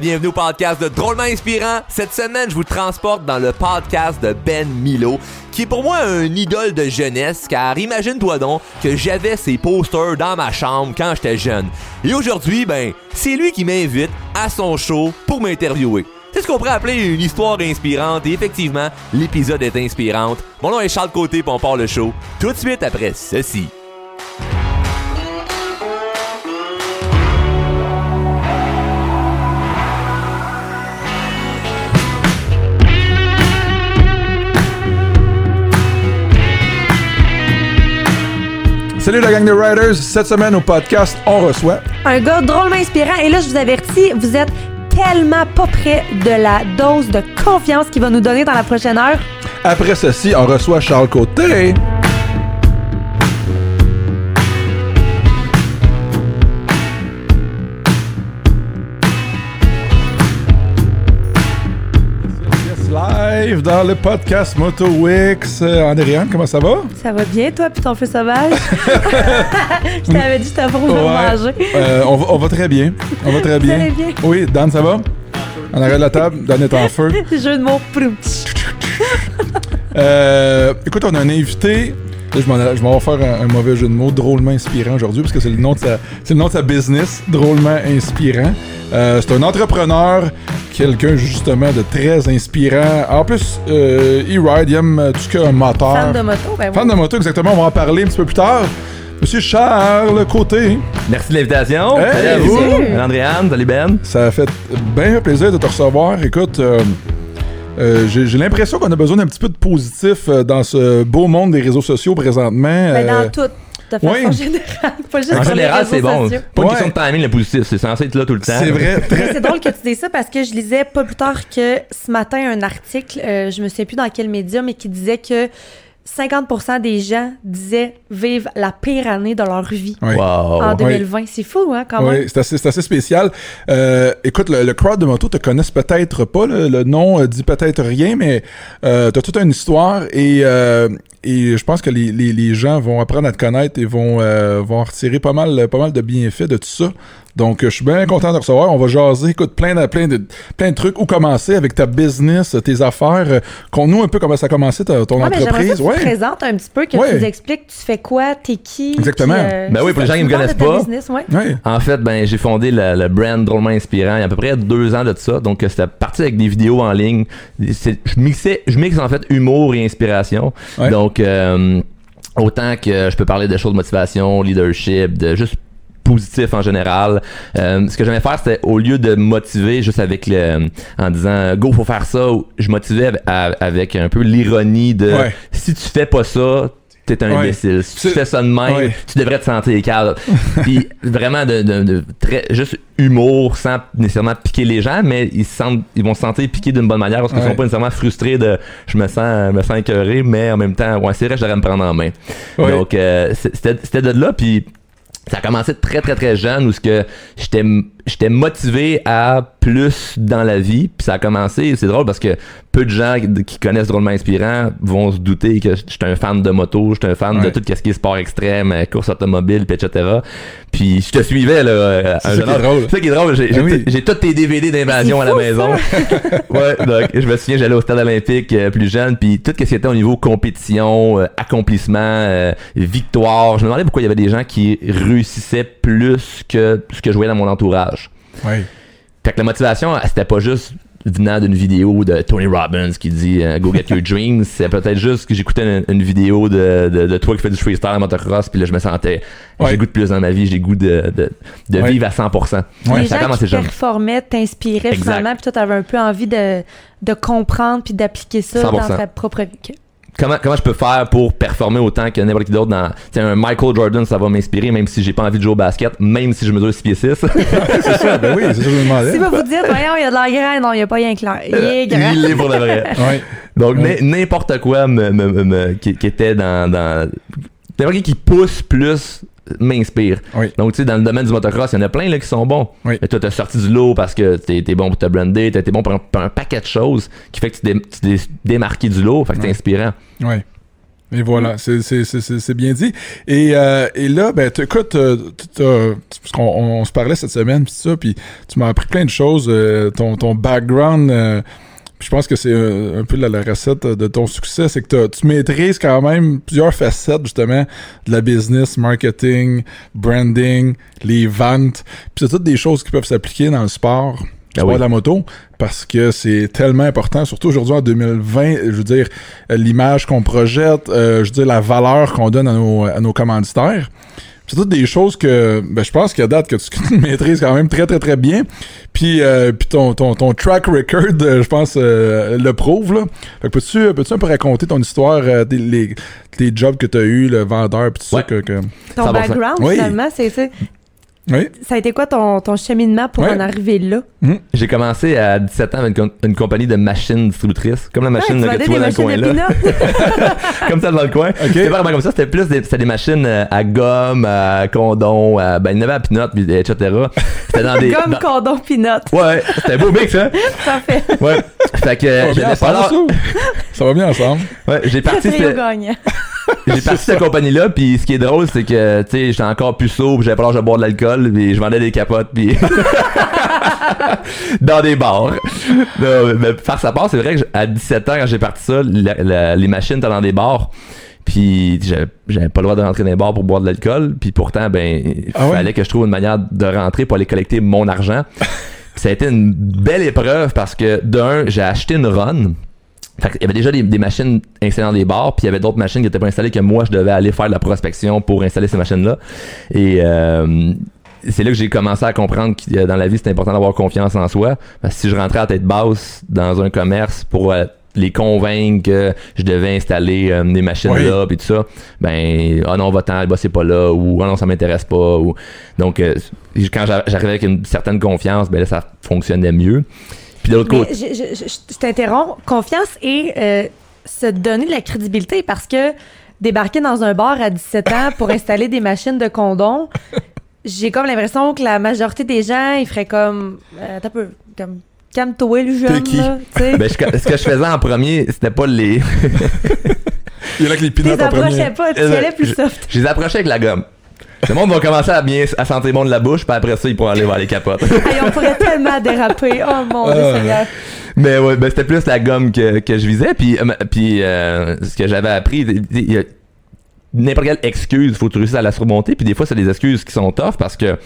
Bienvenue au podcast de Drôlement Inspirant. Cette semaine, je vous transporte dans le podcast de Ben Milo, qui est pour moi un idole de jeunesse, car imagine-toi donc que j'avais ses posters dans ma chambre quand j'étais jeune. Et aujourd'hui, ben, c'est lui qui m'invite à son show pour m'interviewer. C'est ce qu'on pourrait appeler une histoire inspirante? Et effectivement, l'épisode est inspirante. Mon nom est Charles Côté puis on part le show tout de suite après ceci. Salut la gang de Riders. Cette semaine au podcast, on reçoit. Un gars drôlement inspirant. Et là, je vous avertis, vous êtes tellement pas près de la dose de confiance qu'il va nous donner dans la prochaine heure. Après ceci, on reçoit Charles Côté. Dans le podcast Moto Wix. Euh, Andréane, comment ça va? Ça va bien, toi, puis ton feu sauvage? je t'avais dit, t'as pour manger. Euh, on, va, on va très bien. On va très bien. allez bien? Oui, Dan, ça va? En arrière de la table, Dan est en feu. Jeu de mots. Euh, écoute, on a un invité. Là, je m'en vais faire un, un mauvais jeu de mots, drôlement inspirant aujourd'hui, parce que c'est le nom de sa, c'est le nom de sa business, drôlement inspirant. Euh, c'est un entrepreneur, quelqu'un justement de très inspirant. En plus, euh, il ride, il aime tout ce qui a un moteur. Fan de moto, ben Fan oui. de moto, exactement. On va en parler un petit peu plus tard. Monsieur Charles Côté, Merci de l'invitation. Hey, Salut à vous. Andréane, salut Ben. ça a fait bien un plaisir de te recevoir. Écoute, euh, euh, j'ai l'impression qu'on a besoin d'un petit peu de positif euh, dans ce beau monde des réseaux sociaux présentement. Ben, Euh, dans tout, de façon oui. générale, pas juste En général, c'est bon. sociaux. Pas une Ouais. question de timing, le positif. C'est censé être là tout le temps. c'est vrai. Mais c'est drôle que tu dises ça parce que je lisais pas plus tard que ce matin un article, euh, je me souviens plus dans quel média, mais qui disait que 50% des gens disaient vivre la pire année de leur vie. Wow. en 2020. C'est fou, hein, quand Oui, même. c'est assez, c'est assez spécial. Euh, écoute, le, le crowd de moto te connaissent peut-être pas. Le, le nom euh, dit peut-être rien, mais euh, t'as toute une histoire et, euh, et je pense que les, les, les gens vont apprendre à te connaître et vont, euh, vont en retirer pas mal, pas mal de bienfaits de tout ça. Donc, je suis bien content de recevoir. On va jaser, écoute, plein de, plein de, plein de trucs. Où commencer avec ta business, tes affaires? Qu'on-nous un peu comment ça a commencé ta- ton Ouais, mais j'aimerais ça entreprise. que tu te présentes un petit peu, que Ouais. tu nous expliques tu fais quoi, t'es qui. Exactement. puis, euh, Ben oui, pour les gens qui me tu parles connaissent pas. business, ouais. Ouais. En fait, ben, j'ai fondé le, le brand drôlement inspirant il y a à peu près deux ans de ça. Donc, c'était parti avec des vidéos en ligne. Je mixais, je mixe en fait humour et inspiration. Ouais. Donc, euh, autant que je peux parler de choses de motivation, leadership, de juste positif en général. Euh, ce que j'aimais faire, c'était au lieu de motiver juste avec le, en disant go faut faire ça, je motivais avec, un peu l'ironie de Ouais. si tu fais pas ça, t'es un Ouais. imbécile. Si tu fais ça de même, Ouais. tu devrais te sentir calme. Puis vraiment de, de- de très juste humour sans nécessairement piquer les gens, mais ils se sentent, ils vont se sentir piqués d'une bonne manière parce qu'ils Ouais. sont pas nécessairement frustrés de je me sens, me sens écœuré, mais en même temps, ouais, c'est vrai, je devrais me prendre en main. Donc euh, c'était de là, puis ça a commencé très très très jeune où ce que j'étais j'étais motivé à plus dans la vie puis ça a commencé. C'est drôle parce que peu de gens qui- connaissent drôlement inspirant vont se douter que j'étais un fan de moto j'étais un fan Ouais. de tout ce qui est sport extrême euh, course automobile puis etc puis je te suivais là euh, C'est ça ça qui est drôle j'ai Ben j'ai oui. tous tes DVD d'invasion à la maison. ouais donc je me souviens j'allais au stade olympique euh, plus jeune puis tout ce qui était au niveau compétition euh, accomplissement euh, victoire je me demandais pourquoi il y avait des gens qui réussissaient plus que ce que je voyais dans mon entourage Ouais. fait que la motivation c'était pas juste venant d'une vidéo de Tony Robbins qui dit euh, Go get your dreams c'est peut-être juste que j'écoutais une, une vidéo de, de, de toi qui fais du freestyle en motocross puis là je me sentais Ouais. j'ai goût de plus dans ma vie j'ai goût de, de, de Ouais. vivre à 100% Ouais. les ça a gens commencé qui performaient t'inspiraient finalement, puis toi, t'avais un peu envie de, de comprendre puis d'appliquer ça 100%. dans ta propre vie. Comment, comment je peux faire pour performer autant que n'importe qui d'autre dans t'sais, un Michael Jordan ça va m'inspirer même si j'ai pas envie de jouer au basket même si je mesure 6 pieds 6 c'est ça. Ben oui, c'est ça que je me demandais. Si vous vous dites, voyons, il y a de la graine, non, il n'y a pas rien clair. Il est grand. il est pour de vrai Ouais. donc Ouais. n'importe quoi me, me- me- me- qui, qui était dans, dans n'importe qui qui pousse plus m'inspire Oui. donc tu sais dans le domaine du motocross il y en a plein là qui sont bons Oui. mais toi t'as sorti du lot parce que t'es t'es bon pour te brander t'as été bon pour un, pour un paquet de choses qui fait que tu t'es t'es démarqué du lot fait que c'est Ouais. inspirant Ouais. Et voilà, c'est- bien dit. Et, euh, et là, ben, écoute, euh, t'as- parce qu'on on, on se parlait cette semaine, pis ça, puis tu m'as appris plein de choses. euh, ton, ton background, euh, je pense que c'est un peu la, la recette de ton succès, c'est que tu maîtrises quand même plusieurs facettes, justement, de la business, marketing, branding, les ventes. Puis c'est toutes des choses qui peuvent s'appliquer dans le sport. Ah sport oui. de la moto parce que c'est tellement important, surtout aujourd'hui en 2020, je veux dire, euh, l'image qu'on projette, euh, je veux dire, la valeur qu'on donne à nos, à nos commanditaires. C'est toutes des choses que ben, je pense qu'à date que tu maîtrises quand même très très très bien. Puis, euh, puis ton, ton, ton track record, euh, je pense, euh, le prouve. Là. Fait que peux-tu, peux-tu un peu raconter ton histoire, euh, des, les, les jobs que tu as eu, le vendeur, puis tout Ouais. ça que, que- Ton 100%. background, Oui. finalement, c'est ça. Oui. Ça a été quoi ton, ton cheminement pour en arriver là? J'ai commencé à 17 ans avec une, com- une compagnie de machines distributrices, comme la machine Ouais, là, que tu vois des dans le coin machines là. comme ça dans le coin. C'était pas vraiment comme ça, c'était plus des, c'était des machines euh, à gomme, à condom, à, ben il y en avait à pinot, etc. C'était dans des. Gomme, dans- condom, peanut. Ouais, c'était un beau mix, hein? Parfait. Ouais. Fait que Ça va bien j'avais pas ensemble, ça? Ça va bien ensemble? Ouais, j'ai parti. J'ai parti cette compagnie-là, puis ce qui est drôle, c'est que, tu sais, j'étais encore plus sobre, j'avais pas l'âge de boire de l'alcool, puis je vendais des capotes, puis dans des bars. Non, mais faire sa part, c'est vrai que à 17 ans, quand j'ai parti ça, la- la- les machines étaient dans des bars. Puis j'avais pas le droit de rentrer dans les bars pour boire de l'alcool. Puis pourtant, ben, il Ah ouais? fallait que je trouve une manière de rentrer pour aller collecter mon argent. Ça a été une belle épreuve parce que d'un, j'ai acheté une run. Fait il y avait déjà des, des machines installées dans des bars, puis il y avait d'autres machines qui étaient pas installées que moi, je devais aller faire de la prospection pour installer ces machines-là. Et euh, c'est là que j'ai commencé à comprendre que dans la vie, c'est important d'avoir confiance en soi. Parce que si je rentrais à tête basse dans un commerce pour euh, les convaincre que je devais installer euh, des machines Oui. là puis tout ça ben ah non va-t'en bah c'est pas là ou ah non ça m'intéresse pas ou donc euh, quand j'a- j'arrivais avec une certaine confiance ben là ça fonctionnait mieux puis de l'autre côté je, je- je- je t'interromps. Confiance et euh, se donner de la crédibilité parce que débarquer dans un bar à 17 ans pour installer des machines de condom, j'ai comme l'impression que la majorité des gens, ils feraient comme. Euh, un peu. Comme. Calme-toi, le jeune, qui? là. Ben, je- ce que je faisais en premier c'était pas les Il y en a que les pinottes en premier. approchais pas, tu y allais plus je- soft. je les approchais avec la gomme le monde va commencer à bien à sentir bon de la bouche puis après ça ils pourront aller voir les capotes Hey, on pourrait tellement déraper. Oh mon Dieu, Ah, Seigneur. Mais ouais, ben c'était plus la gomme que, que je visais. Puis, euh, puis euh, ce que j'avais appris, il y a n'importe quelle excuse, faut que tu réussisses à la surmonter. Puis des fois, c'est des excuses qui sont tough parce que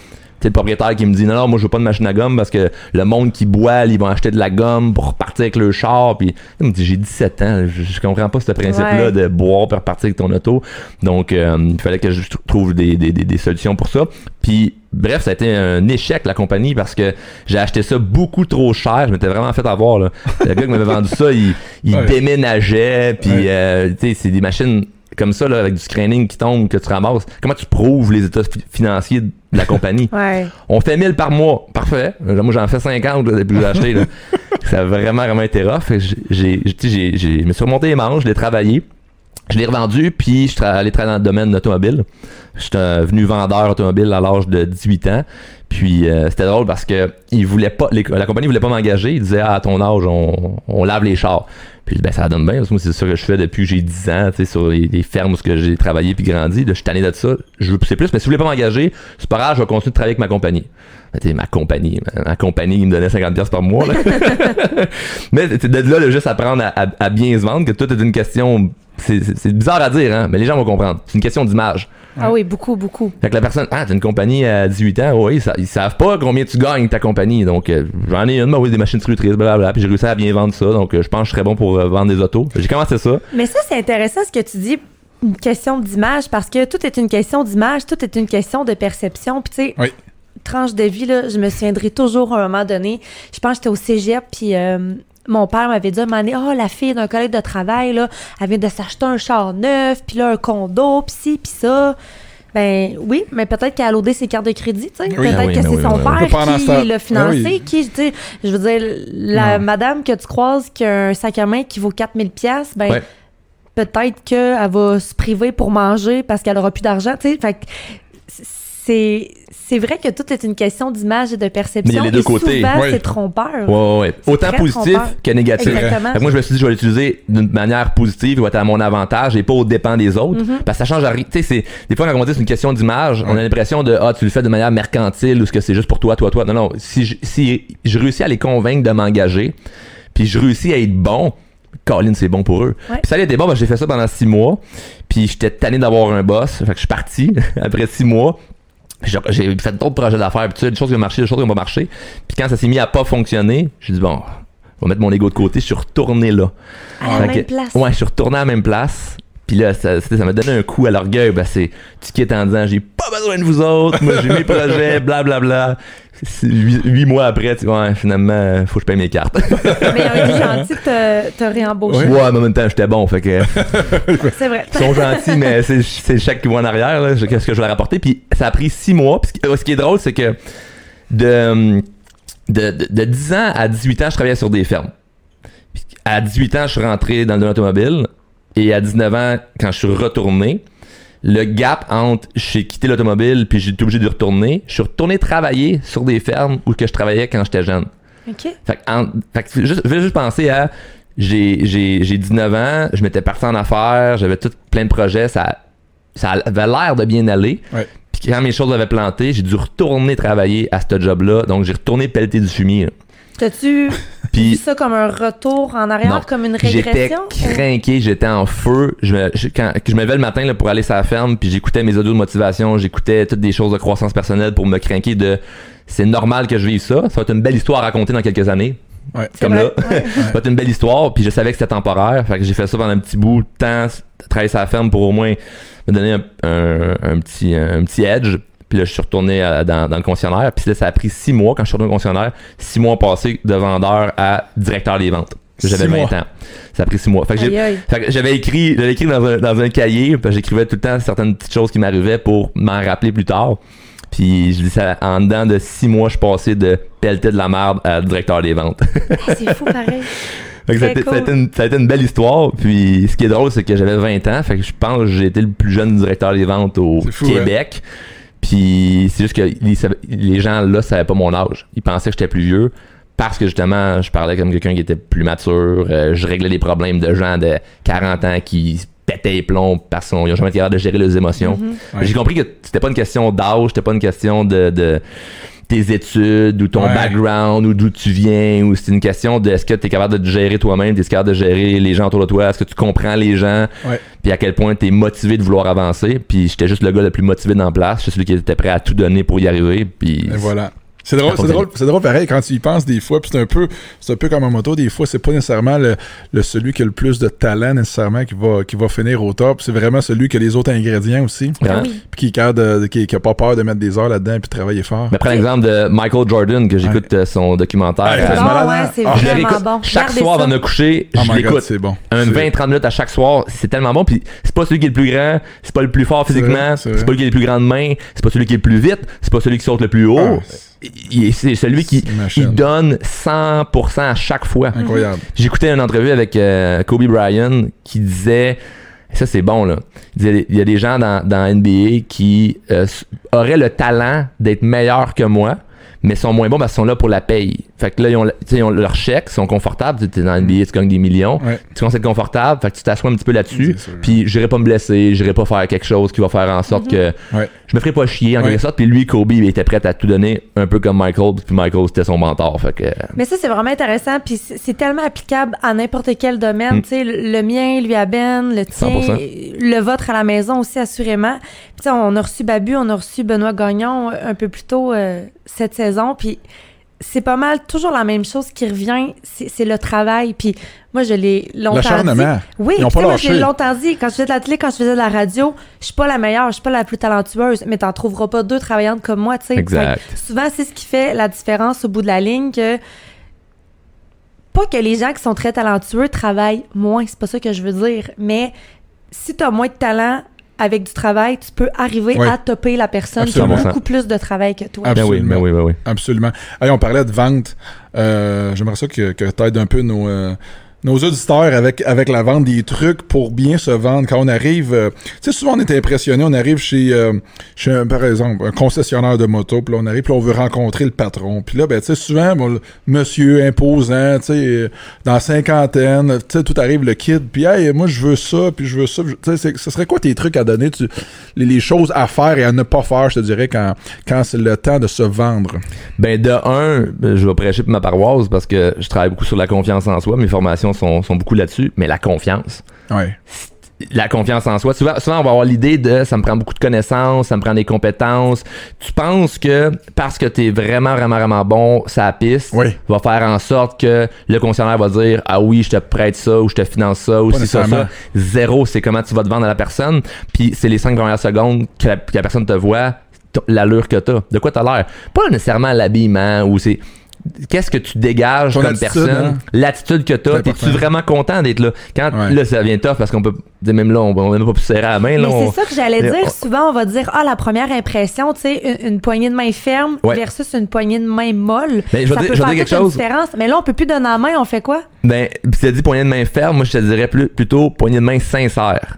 le propriétaire qui me dit non, non, moi je veux pas de machine à gomme parce que le monde qui boit, ils vont acheter de la gomme pour repartir avec le char. Puis il me dit j'ai 17 ans, je, je comprends pas ce principe-là Ouais. de boire pour repartir avec ton auto. Donc euh, il fallait que je tr- trouve des, des, des, des solutions pour ça. Puis bref, ça a été un échec la compagnie parce que j'ai acheté ça beaucoup trop cher. Je m'étais vraiment fait avoir là. Le gars qui m'avait vendu ça, il, il Ouais. déménageait. Puis Ouais. euh, tu sais, c'est des machines comme ça là, avec du screening qui tombe que tu ramasses. Comment tu prouves les états fi- financiers de la compagnie? Ouais. On fait 1000 par mois, parfait. Moi j'en fais 50 là, depuis que j'ai acheté. Là. ça a vraiment vraiment été rough. J'ai, j'ai, j'ai, j'ai- je me suis remonté les manches, je l'ai travaillé. Je l'ai revendu, puis je suis allé travailler dans le domaine de l'automobile. J'étais venu vendeur automobile à l'âge de 18 ans. Puis euh, c'était drôle parce que il voulait pas, les- la compagnie voulait pas m'engager. Il disait ah, à ton âge, on, on lave les chars. Puis ben ça donne bien, parce que moi c'est ça que je fais depuis que j'ai 10 ans, tu sais, sur les, les fermes où j'ai travaillé puis grandi. Là, je suis tanné de ça. Je veux pousser plus, mais si vous voulez pas m'engager, c'est pas grave, je vais continuer de travailler avec ma compagnie. Ben, ma compagnie, ma, ma compagnie, il me donnait 50$ piastres par mois. Là. mais de là, là, juste apprendre à, à- à bien se vendre, que tout est une question. C'est bizarre à dire, hein, mais les gens vont comprendre. C'est une question d'image. Ah oui, beaucoup, beaucoup. Fait que la personne, ah, t'as une compagnie à 18 ans, oui, ça- ils savent pas combien tu gagnes ta compagnie. Donc, euh, j'en ai une, bah oui, des machines distributrices, blablabla. Puis j'ai réussi à bien vendre ça. Donc, euh, je pense que je serais bon pour euh, vendre des autos. J'ai commencé ça. Mais ça, c'est intéressant ce que tu dis, une question d'image, parce que tout est une question d'image, tout est une question de perception. Puis, tu sais, Oui. tranche de vie, là, je me souviendrai toujours à un moment donné. Je pense que j'étais au cégep, puis euh, mon père m'avait dit à un moment donné, oh, la fille d'un collègue de travail, là, elle vient de s'acheter un char neuf, puis là, un condo, puis ci, puis ça. Ben oui, mais peut-être qu'elle a loadé ses cartes de crédit, tu sais. Oui. Peut-être oui, que ben c'est oui, son père qui l'a financé, Ah oui. qui, tu sais, je veux dire, la Non. madame que tu croises qui a un sac à main qui vaut 4000 pièces, ben Ouais. peut-être qu'elle va se priver pour manger parce qu'elle aura plus d'argent, tu sais. Fait que c'est c'est vrai que tout est une question d'image et de perception. Mais il y a les deux et côtés. Souvent, Oui. c'est trompeur. Ouais, ouais, Autant positif trompeur. que négatif. Exactement. Fait que moi, je me suis dit, je vais l'utiliser d'une manière positive, il va être à mon avantage et pas aux dépens des autres. Mm-hmm. Parce que ça change rien. Tu sais, des fois, quand on dit que c'est une question d'image, on a l'impression de, ah, tu le fais de manière mercantile ou ce que c'est juste pour toi, toi, toi. Non, non. Si je, si je réussis à les convaincre de m'engager, puis je réussis à être bon, Colin, c'est bon pour eux. Ouais. Puis ça a été bon, ben, j'ai fait ça pendant six mois. Puis j'étais tanné d'avoir un boss. Fait que je suis parti après six mois. J'ai fait d'autres projets d'affaires, puis tu sais, des choses qui ont marché, des choses qui n'ont pas marché. Puis quand ça s'est mis à pas fonctionner, j'ai dit bon, on va mettre mon ego de côté, je suis retourné là. À la Fait même que- place. Ouais, je suis retourné à la même place. Puis là, ça c'était- ça m'a donné un coup à l'orgueil. Ben, c'est, tu quittes en disant, j'ai pas besoin de vous autres. Moi, j'ai mes projets, blablabla. C'est Huit, huit mois après, tu vois, ouais, finalement, euh, faut que je paye mes cartes. Mais ils ont été gentils de te, te réembaucher. ouais, mais en même temps, j'étais bon. Fait que, C'est vrai. ils sont gentils, mais c'est, c'est le chèque qui va en arrière, là. Qu'est-ce que je vais leur apporter. Puis ça a pris six mois. Puis ce qui- qui est drôle, c'est que de, de, de, de 10 ans à 18 ans, je travaillais sur des fermes. À 18 ans, je suis rentré dans le domaine automobile. Et à 19 ans, quand je suis retourné, le gap entre j'ai quitté l'automobile puis j'ai été obligé de retourner, je suis retourné travailler sur des fermes où que je travaillais quand j'étais jeune. OK. Fait que, en- fait que juste, je vais juste penser à j'ai, j'ai, j'ai 19 ans, je m'étais parti en affaires, j'avais tout plein de projets, ça, ça avait l'air de bien aller. Ouais. Puis quand mes choses avaient planté, j'ai dû retourner travailler à ce job-là. Donc j'ai retourné pelleter du fumier. T'as-tu Puis ça comme un retour en arrière, Non. comme une j'étais régression? craqué, j'étais en feu. Je me, je- quand je me levais le matin là, pour aller sur la ferme, puis j'écoutais mes audios de motivation, j'écoutais toutes des choses de croissance personnelle pour me craquer de c'est normal que je vive ça. Ça va être une belle histoire à raconter dans quelques années. Ouais. Comme vrai, là. ouais. Ça va être une belle histoire, puis je savais que c'était temporaire. Fait que j'ai fait ça pendant un petit bout de temps, travailler sur la ferme pour au moins me donner un, un- un petit, un petit edge. Puis là, je suis retourné à- dans, dans le concessionnaire. Puis là, ça a pris six mois quand je suis retourné au concessionnaire. Six mois passés de vendeur à directeur des ventes. J'avais Six 20 mois. ans. Ça a pris six mois. Fait que j'avais écrit, j'avais écrit dans un, dans un cahier, j'écrivais tout le temps certaines petites choses qui m'arrivaient pour m'en rappeler plus tard. Puis je dis ça, en dedans de six mois, je suis passé de pelleter de la merde à directeur des ventes. Ah, c'est fou pareil. Fait que ça, a été, ça a cool. été une, ça a été une belle histoire. Puis ce qui est drôle, c'est que j'avais 20 ans. Fait que je pense que j'ai été le plus jeune directeur des ventes au fou, Québec. Puis c'est juste que les, gens là savaient pas mon âge. Ils pensaient que j'étais plus vieux. Parce que justement, je parlais comme quelqu'un qui était plus mature. euh, je réglais les problèmes de gens de 40 ans qui pétaient les plombs parce qu'ils n'ont jamais été capables de gérer leurs émotions. Mm-hmm. Ouais. J'ai compris que c'était pas une question d'âge, c'était pas une question de, de tes études ou ton Ouais. background ou d'où tu viens ou c'est une question de est-ce que tu es capable de te gérer toi-même, est-ce capable de gérer les gens autour de toi, est-ce que tu comprends les gens, puis à quel point tu es motivé de vouloir avancer, puis j'étais juste le gars le plus motivé dans la place, j'étais celui qui était prêt à tout donner pour y arriver, puis Et voilà. C'est drôle, Ça c'est drôle, c'est drôle pareil quand tu y penses des fois, puis c'est un peu, c'est un peu comme en moto, des fois c'est pas nécessairement le, le- celui qui a le plus de talent nécessairement qui va, qui va finir au top, c'est vraiment celui qui a les autres ingrédients aussi. Ah oui. puis qui est capable de- qui, qui a pas peur de mettre des heures là-dedans puis de travailler fort. Mais prends l'exemple de Michael Jordan, que j'écoute euh, son documentaire. Ah, c'est Ah, malade, ouais, hein? c'est Ah, le vraiment bon. chaque Regardez soir ça. avant de me coucher, Oh je l'écoute. c'est bon. Un C'est- 20-30 minutes à chaque soir, c'est tellement bon. Puis c'est pas celui qui est le plus grand, c'est pas le plus fort physiquement, c'est pas celui qui a les plus grandes mains, c'est pas celui qui est le plus vite, c'est pas celui qui saute le plus haut. Ah, c'est celui qui il donne 100% à chaque fois. Incroyable. J'écoutais une entrevue avec euh, Kobe Bryant qui disait ça c'est bon là. Il disait il y a des gens dans, dans NBA qui euh, auraient le talent d'être meilleurs que moi, mais sont moins bons parce qu'ils sont là pour la paye. Fait que là ils ont, le- tu sais, ils ont leur chèque, ils sont confortables, tu es dans NBA, tu gagnes des millions, Ouais. tu commences à être confortable, fait que tu t'assois un petit peu là-dessus, puis j'irai pas me blesser, j'irai pas faire quelque chose qui va faire en sorte que Ouais. je me ferai pas chier en Ouais. quelque sorte. Puis lui Kobe il était prêt à tout donner un peu comme Michael, puis Michael c'était son mentor, fait que Mais ça, c'est vraiment intéressant. Puis c'est tellement applicable à n'importe quel domaine. Mm. Tu sais, le le mien, lui à Ben, le tien, 100%. le vôtre à la maison aussi, assurément. Puis tu sais, on a reçu Babu, on a reçu Benoît Gagnon euh, un peu plus tôt euh, cette saison. Puis c'est pas mal toujours la même chose qui revient, c'est le travail. Puis moi, je l'ai longtemps dit. Oui, Ils ont pas moi, je l'ai longtemps dit. Quand je faisais de la télé, quand je faisais de la radio, je suis pas la meilleure, je suis pas la plus talentueuse, mais t'en trouveras pas deux travaillantes comme moi, tu sais. Exact. Souvent, c'est ce qui fait la différence au bout de la ligne que pas que les gens qui sont très talentueux travaillent moins, c'est pas ça que je veux dire, mais si tu as moins de talent avec du travail, tu peux arriver à topper la personne qui a beaucoup plus de travail que toi. Ben oui, Absolument. ben oui, ben oui. Absolument. Hey, on parlait de vente. Euh, J'aimerais ça que, que tu aides un peu nos, euh, nos auditeurs avec, avec la vente des trucs pour bien se vendre. Quand on arrive, euh, tu sais, souvent on est impressionné, on arrive chez, euh, chez un, par exemple, un concessionnaire de moto, puis on arrive, puis on veut rencontrer le patron. Puis là, ben, tu sais, souvent, monsieur imposant, tu sais, euh, dans cinquantaine, tu sais, tout arrive, le kid, puis hey, moi, je veux ça, puis je veux ça. Tu sais, ce serait quoi tes trucs à donner, tu, les, les choses à faire et à ne pas faire, je te dirais, quand, quand c'est le temps de se vendre? Ben de un, je vais prêcher pour ma paroisse parce que je travaille beaucoup sur la confiance en soi. Mes formations sont, sont beaucoup là-dessus, mais la confiance. Ouais. La confiance en soi. Souvent, souvent, on va avoir l'idée de ça me prend beaucoup de connaissances, ça me prend des compétences. Tu penses que parce que tu es vraiment, vraiment, vraiment bon, ça piste, Oui. va faire en sorte que le concessionnaire va dire Ah oui, je te prête ça ou je te finance ça ou si ça, ça. Zéro, c'est comment tu vas te vendre à la personne. Puis c'est les cinq premières secondes que la, que la personne te voit, l'allure que t'as. De quoi t'as l'air? Pas nécessairement l'habillement ou c'est. Qu'est-ce que tu dégages Ton comme attitude, personne, hein? l'attitude que t'as, t'es-tu vraiment content d'être là? Quand Ouais. là, ça devient tough parce qu'on peut dire même là, on on n'a même pas pu serrer à la main. Là, Mais on- c'est ça que j'allais dire. on- Souvent, on va dire Ah, la première impression, tu sais, une, une poignée de main ferme Ouais. versus une poignée de main molle. Mais je vais ça dire- peut je dire toute quelque une chose. différence. Mais là, on peut plus donner la main, on fait quoi? Ben, pis t'as dit poignée de main ferme, moi je te dirais plus, plutôt poignée de main sincère.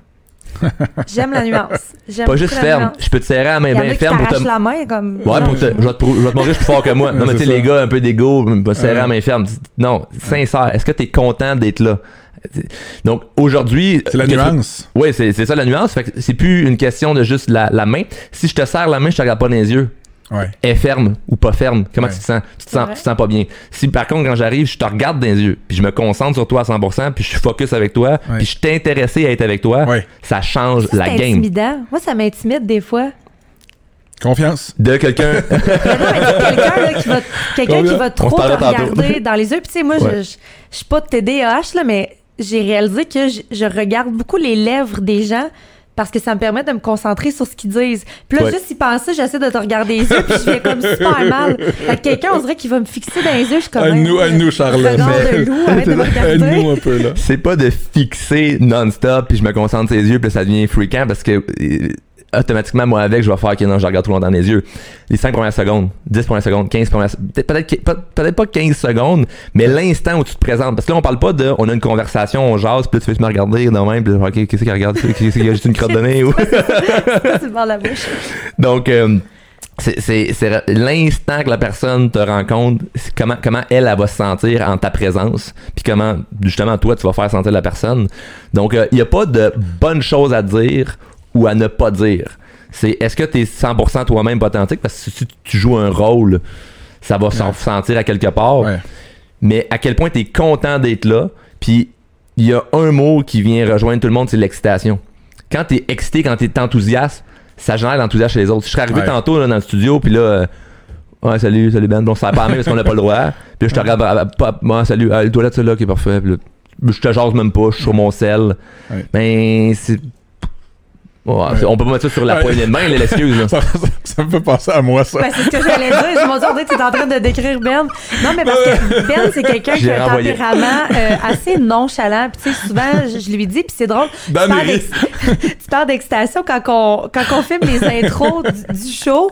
J'aime la nuance. J'aime Pas juste ferme. Je peux te serrer à la main bien ferme pour te. la main comme. Ouais, pour te, je vais te, te montrer que je suis plus fort que moi. Non, mais tu sais, les gars un peu d'égo, me me serrer à la main ferme. Non, sincère. Est-ce que t'es content d'être là? Donc, aujourd'hui. C'est la tu- nuance. Oui, c'est c'est ça la nuance. Fait que c'est plus une question de juste la, la main. Si je te serre la main, je te regarde pas dans les yeux. Ouais. est ferme ou pas ferme, comment Ouais. tu te sens? Tu te sens, tu te sens pas bien. Si par contre, quand j'arrive, je te regarde dans les yeux, puis je me concentre sur toi à 100%, puis je suis focus avec toi, Ouais. puis je suis intéressé à être avec toi, Ouais. ça change Ça, la c'est game. intimidant. Moi, ça m'intimide des fois. Confiance? De quelqu'un. Quelqu'un qui va, qui trop te regarder dans les yeux. Puis tu sais, moi, je- Ouais. je, je suis pas de TDAH, là, mais j'ai réalisé que je, je regarde beaucoup les lèvres des gens parce que ça me permet de me concentrer sur ce qu'ils disent. Puis là, Ouais. juste y penser, j'essaie de te regarder les yeux, puis je fais comme super mal. Fait que quelqu'un, on dirait qu'il va me fixer dans les yeux. Je suis comme... Charlotte. De loup, arrête de me Aide-nous regarder. un peu, là. c'est pas de fixer non-stop, puis je me concentre sur les yeux, puis ça devient fréquent parce que. Euh, automatiquement, moi, avec, je vais faire que non, je regarde trop longtemps dans les yeux. Les 5 premières secondes, 10 premières secondes, 15 premières peut-être peut-être pas- peut-être pas 15 secondes, mais l'instant où tu te présentes. Parce que là, on parle pas de, on a une conversation, on jase, puis là, tu fais juste me regarder dans même, puis ok, qu'est-ce qu'il regarde, qu'est-ce qu'il y a juste une crotte de nez, ou? Le la bouche. Donc, euh, c'est- l'instant que la personne te rencontre, comment, comment elle, elle va se sentir en ta présence, puis comment, justement, toi, tu vas faire sentir la personne. Donc, il n'y a pas de bonnes choses à dire ou à ne pas dire. C'est est-ce que tu es 100% toi-même pas authentique? Parce que si tu joues un rôle, ça va s'en Ouais. sentir à quelque part. Ouais. Mais à quel point tu es content d'être là, puis il y a un mot qui vient rejoindre tout le monde, c'est l'excitation. Quand tu es excité, quand tu es enthousiaste, ça génère l'enthousiasme chez les autres. Je serais arrivé Ouais. tantôt là, dans le studio, puis là, euh, ouais, salut, salut Ben, bon, ça pas la main parce qu'on n'a pas le droit. Puis là, je te regarde, ah, pas, moi, salut, ah, les toilettes, c'est là qui est parfait. Puis là, je te jase même pas, je suis sur mon sel. Ouais. Ben, Ouais, On peut pas mettre ça sur la Ouais. poignée de main, là, l'excuse. là. Ça, ça- ça me fait penser à moi, ça. Ben, c'est ce que j'allais dire. Je m'en dit, tu es en train de décrire Ben. Non, mais parce que Ben, c'est quelqu'un qui J'ai a un renvoyé. tempérament euh, assez nonchalant. Puis, tu sais, souvent, je, je lui dis, puis c'est drôle. Tu parles tu d'excitation quand on, quand on filme les intros du, du show.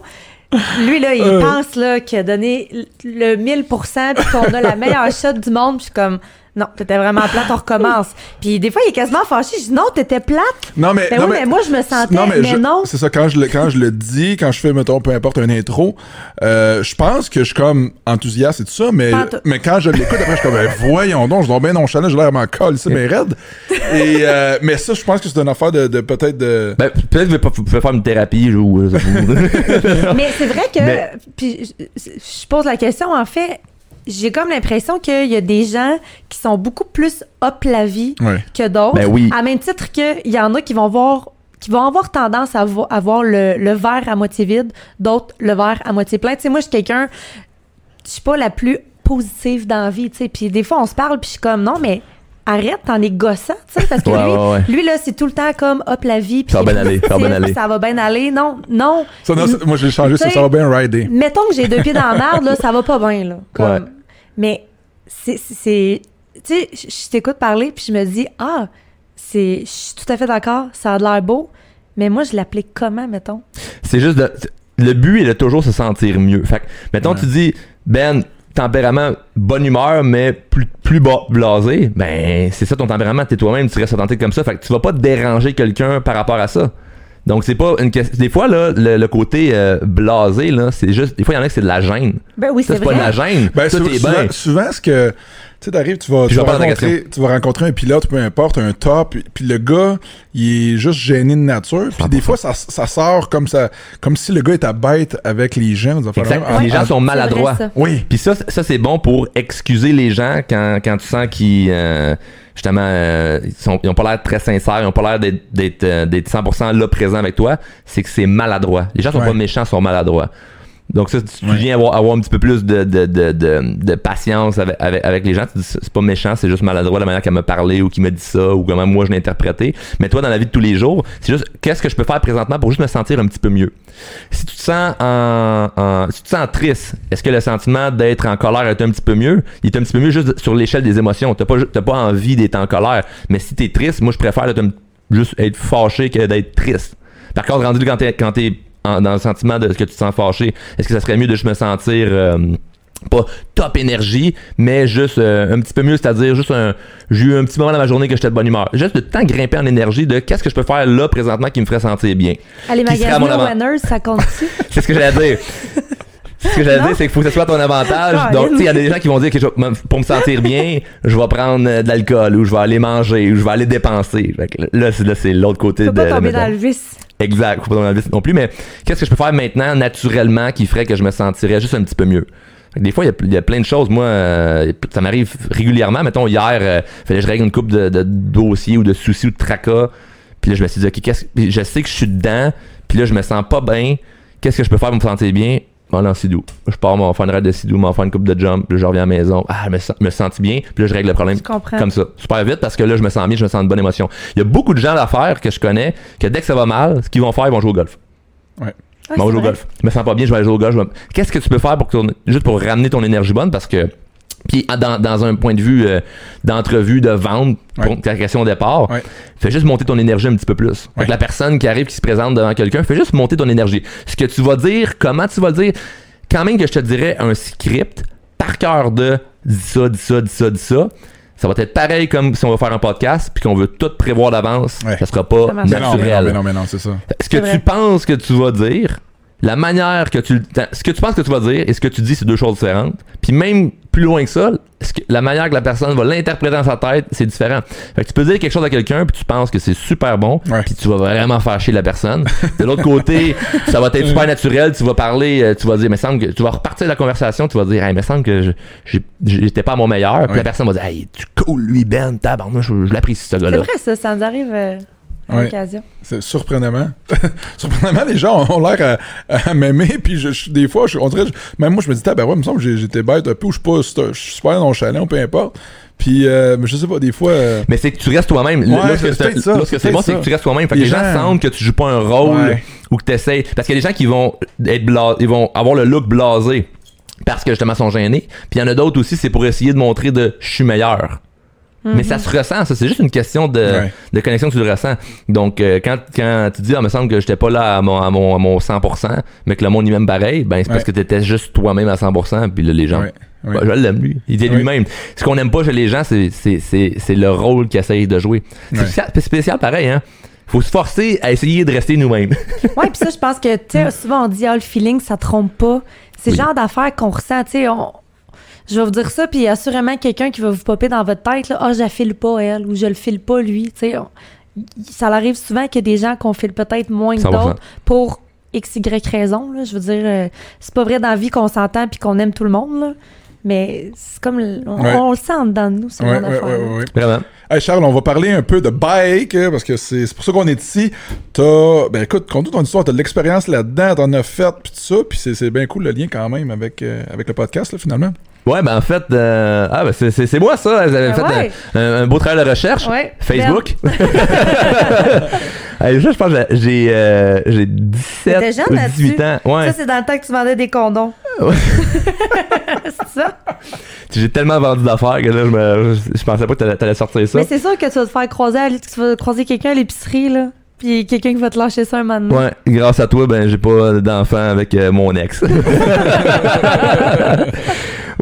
Lui, là, il Euh. pense là, qu'il a donné le 1000% puis qu'on a la meilleure shot du monde. Puis, je suis comme, non, t'étais vraiment plate, on recommence. Puis, des fois, il est quasiment fâché. Je dis, non, t'étais plate. Non, mais. Ben non, oui, mais moi, je me sentais, Non, mais, mais je- non. C'est ça, quand je, le, quand je le dis, quand je fais, mettons, peu importe, un intro, euh, je pense que je suis comme enthousiaste et tout ça, mais, mais quand je l'écoute, après, je suis comme, ben, voyons donc, je dois bien nonchalant, j'ai l'air m'en colle, c'est bien raide. Et, euh, mais ça, je pense que c'est une affaire de, de peut-être de. Ben, peut-être que vous pouvez- vous pouvez faire une thérapie, ou. euh, Mais c'est vrai que, Mais- puis je, je pose la question, en fait, j'ai comme l'impression qu'il y a des gens qui sont beaucoup plus up la vie Ouais. que d'autres. Ben oui. À même titre qu'il y en a qui vont voir qui vont avoir tendance à vo- à voir le, le verre à moitié vide, d'autres le verre à moitié plein. Tu sais, moi, je suis quelqu'un, je suis pas la plus positive dans la vie, tu sais. Puis des fois, on se parle, puis je suis comme, non, mais arrête, t'en es gossant, tu sais, parce que Ouais, lui, ouais, ouais. lui, là, c'est tout le temps comme, hop, la vie, puis Ça va bien aller, ça va bien aller. Ça va bien aller. Non, non. Ça, non, moi, j'ai changé, ça, va bien rider. Mettons que j'ai deux pieds dans la merde, là, ça va pas bien, là. Comme- Ouais. Mais c'est. c'est- Tu sais, je t'écoute parler, puis je me dis, ah, c'est. Je suis tout à fait d'accord, ça a de l'air beau, mais moi, je l'applique comment, mettons? C'est juste de. Le but est de toujours se sentir mieux. Fait que, mettons, Ouais. tu dis, Ben, tempérament, bonne humeur, mais plus, plus bas, blasé, ben c'est ça ton tempérament, t'es toi-même, tu restes authentique comme ça, fait que tu vas pas déranger quelqu'un par rapport à ça. Donc c'est pas une question. Des fois là, le, le côté euh, blasé là, c'est juste. Des fois il y en a que c'est de la gêne. Ben oui, Ça c'est c'est pas de la gêne. Ben, ça souvent, bien. souvent, ce que. Tu sais, t'arrives, tu vas, tu vas rencontrer, tu vas rencontrer un pilote, peu importe, un top, puis, le gars, il est juste gêné de nature. Puis des fois, ça, ça sort comme ça, comme si le gars était bête avec les gens. Exact. les gens sont vrai, maladroits. ça. Oui. Puis ça, ça c'est bon pour excuser les gens quand, quand tu sens qu'ils euh, justement euh, ils, sont, ils ont pas l'air très sincères, ils ont pas l'air d'être d'être euh, d'être 100% là présent avec toi, c'est que c'est maladroit. Les gens sont Ouais. pas méchants, ils sont maladroits. Donc ça, tu Ouais. viens avoir, avoir un petit peu plus de, de, de, de, patience avec, avec, avec les gens. Tu dis, c'est pas méchant, c'est juste maladroit la manière qu'elle m'a parlé ou qu'il m'a dit ça ou comment moi je l'ai interprété. Mais toi, dans la vie de tous les jours, c'est juste qu'est-ce que je peux faire présentement pour juste me sentir un petit peu mieux? Si tu te sens en, en- si tu te sens triste, est-ce que le sentiment d'être en colère est un petit peu mieux? Il est un petit peu mieux juste sur l'échelle des émotions. T'as pas, pas envie d'être en colère. Mais si t'es triste, moi je préfère être un- juste être fâché que d'être triste. Par contre, rendu quand t'es, quand t'es en- dans le sentiment de que tu te sens fâché, est-ce que ça serait mieux de juste me sentir euh, pas top énergie, mais juste euh, un petit peu mieux, c'est-à-dire juste un j'ai eu un petit moment dans ma journée que j'étais de bonne humeur. Juste de temps grimper en énergie de qu'est-ce que je peux faire là présentement qui me ferait sentir bien. À magasiner mon au Winners, ça compte-tu? C'est ce que j'allais dire. Ce que j'allais dire, c'est qu'il faut que ce soit à ton avantage. Ah, Donc, il y a des gens qui vont dire que je- pour me sentir bien, je vais prendre euh, de l'alcool ou je vais aller manger ou je vais aller dépenser. Fait que là, c'est, là, c'est l'autre côté Tu peux de pas tomber dans le vice. Exact, pas dans le vice non plus, mais qu'est-ce que je peux faire maintenant naturellement qui ferait que je me sentirais juste un petit peu mieux? Que Des fois, il y a- plein de choses. Moi, euh, ça m'arrive régulièrement. Mettons, hier, euh, fallait que je règle une coupe de, dossiers ou de soucis ou de tracas. Puis là, je me suis dit, OK, qu'est-ce puis je sais que je suis dedans. Puis là, je me sens pas bien. Qu'est-ce que je peux faire pour me sentir bien? Bon, en sidou. Je pars, m'en faire une raid de sidou, m'en faire une coupe de jump. Puis je reviens à la maison. Ah, je me, sens- me sens bien? Puis là, je règle le problème Je comprends. comme ça. Super vite parce que là, je me sens bien, je me sens une bonne émotion. Il y a beaucoup de gens d'affaires que je connais que dès que ça va mal, ce qu'ils vont faire, ils vont jouer au golf. Ah, Ils vont c'est jouer au golf. Je me sens pas bien, je vais aller jouer au golf. je vais- Qu'est-ce que tu peux faire pour que ton- juste pour ramener ton énergie bonne? Parce que puis ah, dans, dans un point de vue euh, d'entrevue, de vente, pour Ouais. ta question au départ, Ouais. fais juste monter ton énergie un petit peu plus. Fait Ouais. que la personne qui arrive, qui se présente devant quelqu'un, fais juste monter ton énergie. Ce que tu vas dire, comment tu vas le dire, quand même que je te dirais un script par cœur de dis ça, dis ça, dis ça, dis ça. Ça va être pareil comme si on va faire un podcast puis qu'on veut tout prévoir d'avance. Ouais. Ça sera pas marche. Mais non, mais non, naturel. mais non, mais non, c'est ça. Ce que tu penses que tu vas dire, la manière que tu ce que tu penses que tu vas dire et ce que tu dis c'est deux choses différentes. Puis même plus loin que ça, ce que- la manière que la personne va l'interpréter dans sa tête, c'est différent. Fait que tu peux dire quelque chose à quelqu'un puis tu penses que c'est super bon, Ouais. puis tu vas vraiment faire chier la personne. De l'autre côté, ça va être super naturel, tu vas parler, euh, tu vas dire mais semble que tu vas repartir de la conversation, tu vas dire hey, mais semble que j'étais pas à mon meilleur, puis Ouais. la personne va dire hey, tu cool lui Ben, tabarnouche, je, je l'apprécie ce C'est gars-là. vrai, ça, ça nous arrive euh, à Ouais. l'occasion. C'est surprenamment. surprenamment, les gens ont l'air à, à m'aimer, puis je, je- des fois, je, on dirait, je- même moi, je me dis, ah ben ouais, il me semble que j'étais bête un peu, ou je suis pas, je suis super nonchalant, peu importe. Puis, euh, mais je sais pas, des fois, euh, Mais c'est que tu restes toi-même. Ouais, là, ce c'est bon, c'est que tu restes toi-même. Fait que Les les gens gens- sentent que tu joues pas un rôle Ouais. ou que tu essaies. Parce qu'il y a des gens qui vont être blas, ils vont avoir le look blasé parce que justement ils sont gênés. Puis il y en a d'autres aussi, c'est pour essayer de montrer de je suis meilleur. Mais ça se ressent, ça. C'est juste une question de, Ouais. de connexion que tu le ressens. Donc, euh, quand, quand tu dis, ah, me semble que j'étais pas là à mon, à mon, à mon 100%, mais que le monde y m'aime pareil, ben, c'est parce que t'étais juste toi-même à 100%, puis là, les gens, Ouais, ouais. bah, je l'aime, lui. Il est Ouais. lui-même. Ce qu'on aime pas chez les gens, c'est, c'est, c'est, c'est le rôle qu'il essaye de jouer. C'est Ouais. spécial, pareil, hein. Faut se forcer à essayer de rester nous-mêmes. Ouais, puis ça, je pense que, tu sais, souvent on dit, ah, le feeling, ça trompe pas. C'est Oui. le genre d'affaires qu'on ressent, tu sais. on- Je vais vous dire ça, puis il y a assurément quelqu'un qui va vous popper dans votre tête, là, ah, je la file pas, elle, ou je le file pas, lui. Tu sais, on- ça arrive souvent qu'il y a des gens qu'on file peut-être moins que 100%. d'autres pour x, y raison, là. Je veux dire, euh, c'est pas vrai dans la vie qu'on s'entend puis qu'on aime tout le monde, là. Mais c'est comme, on, Ouais. on le sent en dedans de nous, ce ouais, genre ouais, d'affaires. ouais, ouais, ouais. Vraiment. Hey Charles, on va parler un peu de bike, euh, parce que c'est pour ça qu'on est ici. T'as, ben écoute, conte ton histoire, t'as de l'expérience là-dedans, t'en as fait, puis tout ça, puis c'est c'est bien cool le lien quand même avec, euh, avec le podcast, là, finalement. Ouais, ben en fait, euh, ah, ben c'est, moi ça. Vous avez Ben fait ouais. un, beau travail de recherche. Ouais. Facebook. Hey, ça, je pense que j'ai, euh, j'ai 17 T'étais jeune ou 18 ans. Ouais. Ça, c'est dans le temps que tu vendais des condoms. C'est ça? J'ai tellement vendu d'affaires que là, je, me, je, je pensais pas que t'allais, sortir ça. Mais c'est sûr que tu vas te faire croiser, tu vas croiser quelqu'un à l'épicerie, là. Puis quelqu'un qui va te lâcher ça un moment donné. Ouais, grâce à toi, ben j'ai pas d'enfant avec euh, mon ex.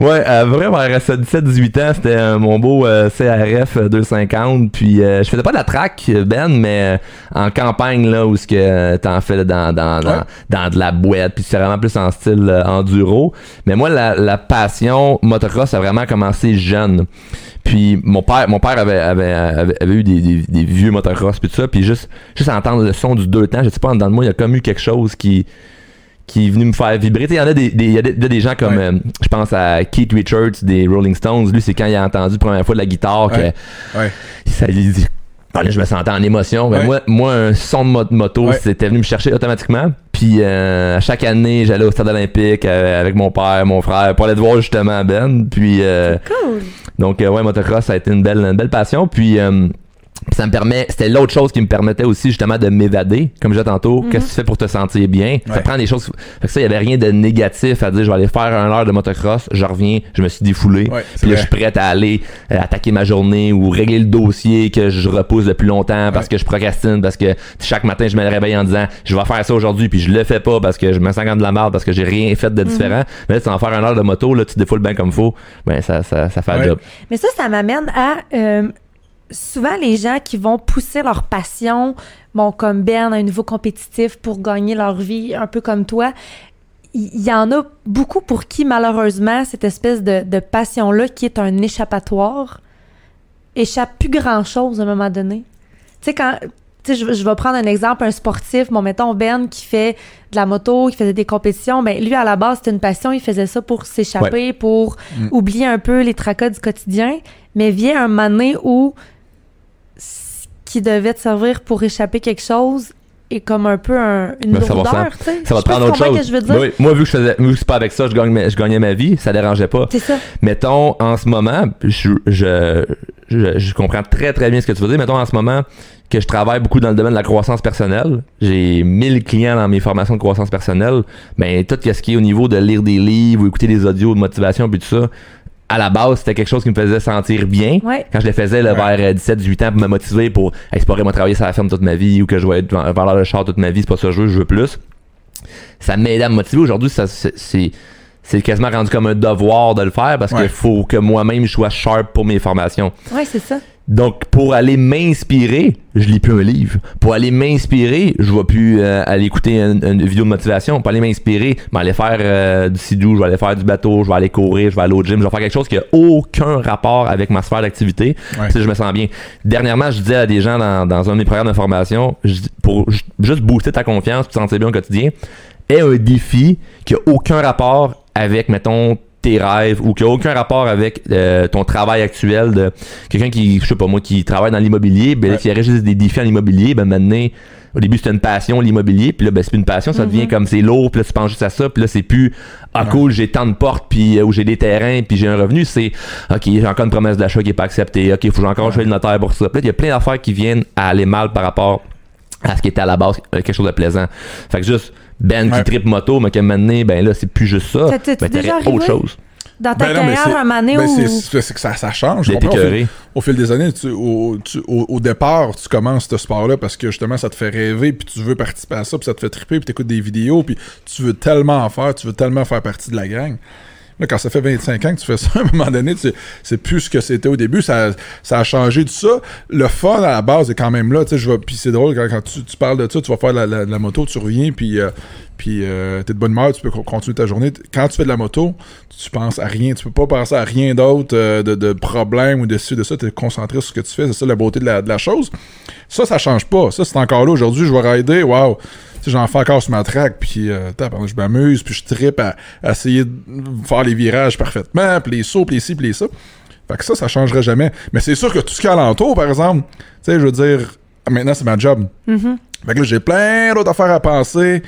Ouais, à vrai, vers 17-18 ans, c'était euh, mon beau euh, CRF 250. Puis euh, je faisais pas de la track, Ben, mais euh, en campagne, là, où ce que t'en fais là, dans, dans, dans, Ouais. dans de la boîte, puis c'est vraiment plus en style euh, enduro. Mais moi, la, la passion motocross a vraiment commencé jeune. Puis mon père, mon père avait, avait, avait, avait eu des, des, des vieux motocross puis tout ça, puis juste, juste entendre le son du deux temps, je sais pas, en dedans de moi, il y a comme eu quelque chose qui qui est venu me faire vibrer. Il y en a des, des, il y a des, des gens comme, Ouais. euh, je pense à Keith Richards des Rolling Stones. Lui, c'est quand il a entendu la première fois de la guitare que Ouais. ça lui dit. Ah, là, je me sentais en émotion. Ben, Ouais. moi, moi, un son de mo- moto, Ouais. c'était venu me chercher automatiquement. Puis euh, à chaque année, j'allais au stade olympique euh, avec mon père, mon frère, pour aller te voir justement Ben. Puis euh, Cool. donc, euh, ouais, motocross, ça a été une belle, une belle passion. Puis, euh, puis ça me permet, c'était l'autre chose qui me permettait aussi justement de m'évader, comme je disais tantôt. Qu'est-ce que tu fais pour te sentir bien? Ça prend des choses. Fait que ça, il y avait rien de négatif à dire, je vais aller faire un heure de motocross, je reviens, je me suis défoulé. Ouais, puis là, je suis prêt à aller euh, attaquer ma journée ou régler le dossier que je repousse depuis longtemps parce Ouais. que je procrastine, parce que chaque matin, je me réveille en disant, je vais faire ça aujourd'hui, puis je le fais pas parce que je me sens comme de la merde, parce que j'ai rien fait de différent. Mais là, tu vas en faire un heure de moto, là, tu te défoules bien comme faut, ben, ça, ça, ça fait le Ouais. job. Mais ça, ça m'amène à euh, souvent les gens qui vont pousser leur passion, bon, comme Ben, à un niveau compétitif pour gagner leur vie, un peu comme toi. Il y, en a beaucoup pour qui, malheureusement, cette espèce de, de passion-là, qui est un échappatoire, échappe plus grand-chose à un moment donné. Tu sais, quand. Tu sais, je, je vais prendre un exemple, un sportif, bon, mettons Ben qui fait de la moto, qui faisait des compétitions, ben lui, à la base, c'était une passion, il faisait ça pour s'échapper, pour Mm. oublier un peu les tracas du quotidien, mais vient un moment donné où qui devait te servir pour échapper quelque chose est comme un peu un- une Ben, ça va lourdeur, tu sais. ça va te prendre autre chose. ce que je veux dire. Oui, moi, vu que je faisais, vu que c'est pas avec ça, je, gagne ma- je gagnais ma vie, ça dérangeait pas. C'est ça. Mettons, en ce moment, je, je, je, je comprends très très bien ce que tu veux dire. Mettons, en ce moment, que je travaille beaucoup dans le domaine de la croissance personnelle. J'ai 1000 clients dans mes formations de croissance personnelle. Ben, tout ce qui est au niveau de lire des livres ou écouter des audios de motivation puis tout ça, à la base, c'était quelque chose qui me faisait sentir bien. Ouais. Quand je le faisais là, Ouais. vers 17-18 ans pour me motiver pour explorer, moi, travailler sur la ferme toute ma vie ou que je vais être valeur de char toute ma vie, c'est pas ça que je veux, je veux plus. Ça m'aidait à me motiver. Aujourd'hui, ça, c'est, c'est, c'est quasiment rendu comme un devoir de le faire parce Ouais. qu'il faut que moi-même je sois sharp pour mes formations. Ouais, c'est ça. Donc, pour aller m'inspirer, je lis plus un livre. Pour aller m'inspirer, je vais plus euh, aller écouter une, une vidéo de motivation. Pour aller m'inspirer, je vais aller faire euh, du sidou, je vais aller faire du bateau, je vais aller courir, je vais aller au gym, je vais faire quelque chose qui a aucun rapport avec ma sphère d'activité. Ouais. Puis là, je me sens bien. Dernièrement, je disais à des gens dans, dans un de mes programmes de formation, je pour ju- juste booster ta confiance, te sentir bien au quotidien, est un défi qui a aucun rapport avec, mettons, tes rêves ou qui a aucun rapport avec euh, ton travail actuel de quelqu'un qui, je sais pas moi, qui travaille dans l'immobilier, ben Ouais. qui aurait juste des défis en immobilier, ben maintenant, au début c'était une passion l'immobilier, puis là ben c'est plus une passion, ça devient comme c'est lourd, puis là tu penses juste à ça, puis là c'est plus ah cool, j'ai tant de portes puis euh, ou j'ai des terrains, puis j'ai un revenu, c'est OK, j'ai encore une promesse d'achat qui est pas acceptée. OK, faut que j'ai encore choisir le notaire pour ça. Puis là, il y a plein d'affaires qui viennent à aller mal par rapport à ce qui était à la base euh, quelque chose de plaisant. Fait que juste Ben Ouais. qui tripe moto, mais qu'à un moment donné, ben là c'est plus juste ça. Ça Ben, déjà arrivé? autre chose. Dans ta Ben non, carrière, c'est- un moment donné ben où... c'est- c'est c'est que ça, ça change. Au fil- écœuré. Au fil des années, tu- au, tu- au- au départ, tu commences ce sport-là parce que justement, ça te fait rêver, puis tu veux participer à ça, puis ça te fait triper, puis tu écoutes des vidéos, puis tu veux tellement en faire, tu veux tellement faire partie de la gang. Quand ça fait 25 ans que tu fais ça, à un moment donné, tu- c'est plus ce que c'était au début. Ça, ça a changé de ça. Le fun, à la base, est quand même là. tu sais, puis c'est drôle, quand, quand tu, parles de ça, tu vas faire la, la- la moto, tu reviens, puis, euh, puis euh, t'es de bonne humeur, tu peux co- continuer ta journée. Quand tu fais de la moto, tu penses à rien. Tu peux pas penser à rien d'autre euh, de, de problème ou de ci, de ça. Tu es concentré sur ce que tu fais. C'est ça la beauté de la, de la chose. Ça, ça change pas. Ça, c'est encore là. Aujourd'hui, je vais rider. Waouh! J'en fais encore sur ma track, puis euh, je m'amuse, puis je trippe à, à essayer de faire les virages parfaitement, puis les sauts, puis les ci, puis les ça. Fait que ça, ça changerait jamais. Mais c'est sûr que tout ce qui est alentour, par exemple, tu sais, je veux dire, maintenant, c'est ma job. Mhm. Fait que là, j'ai plein d'autres affaires à penser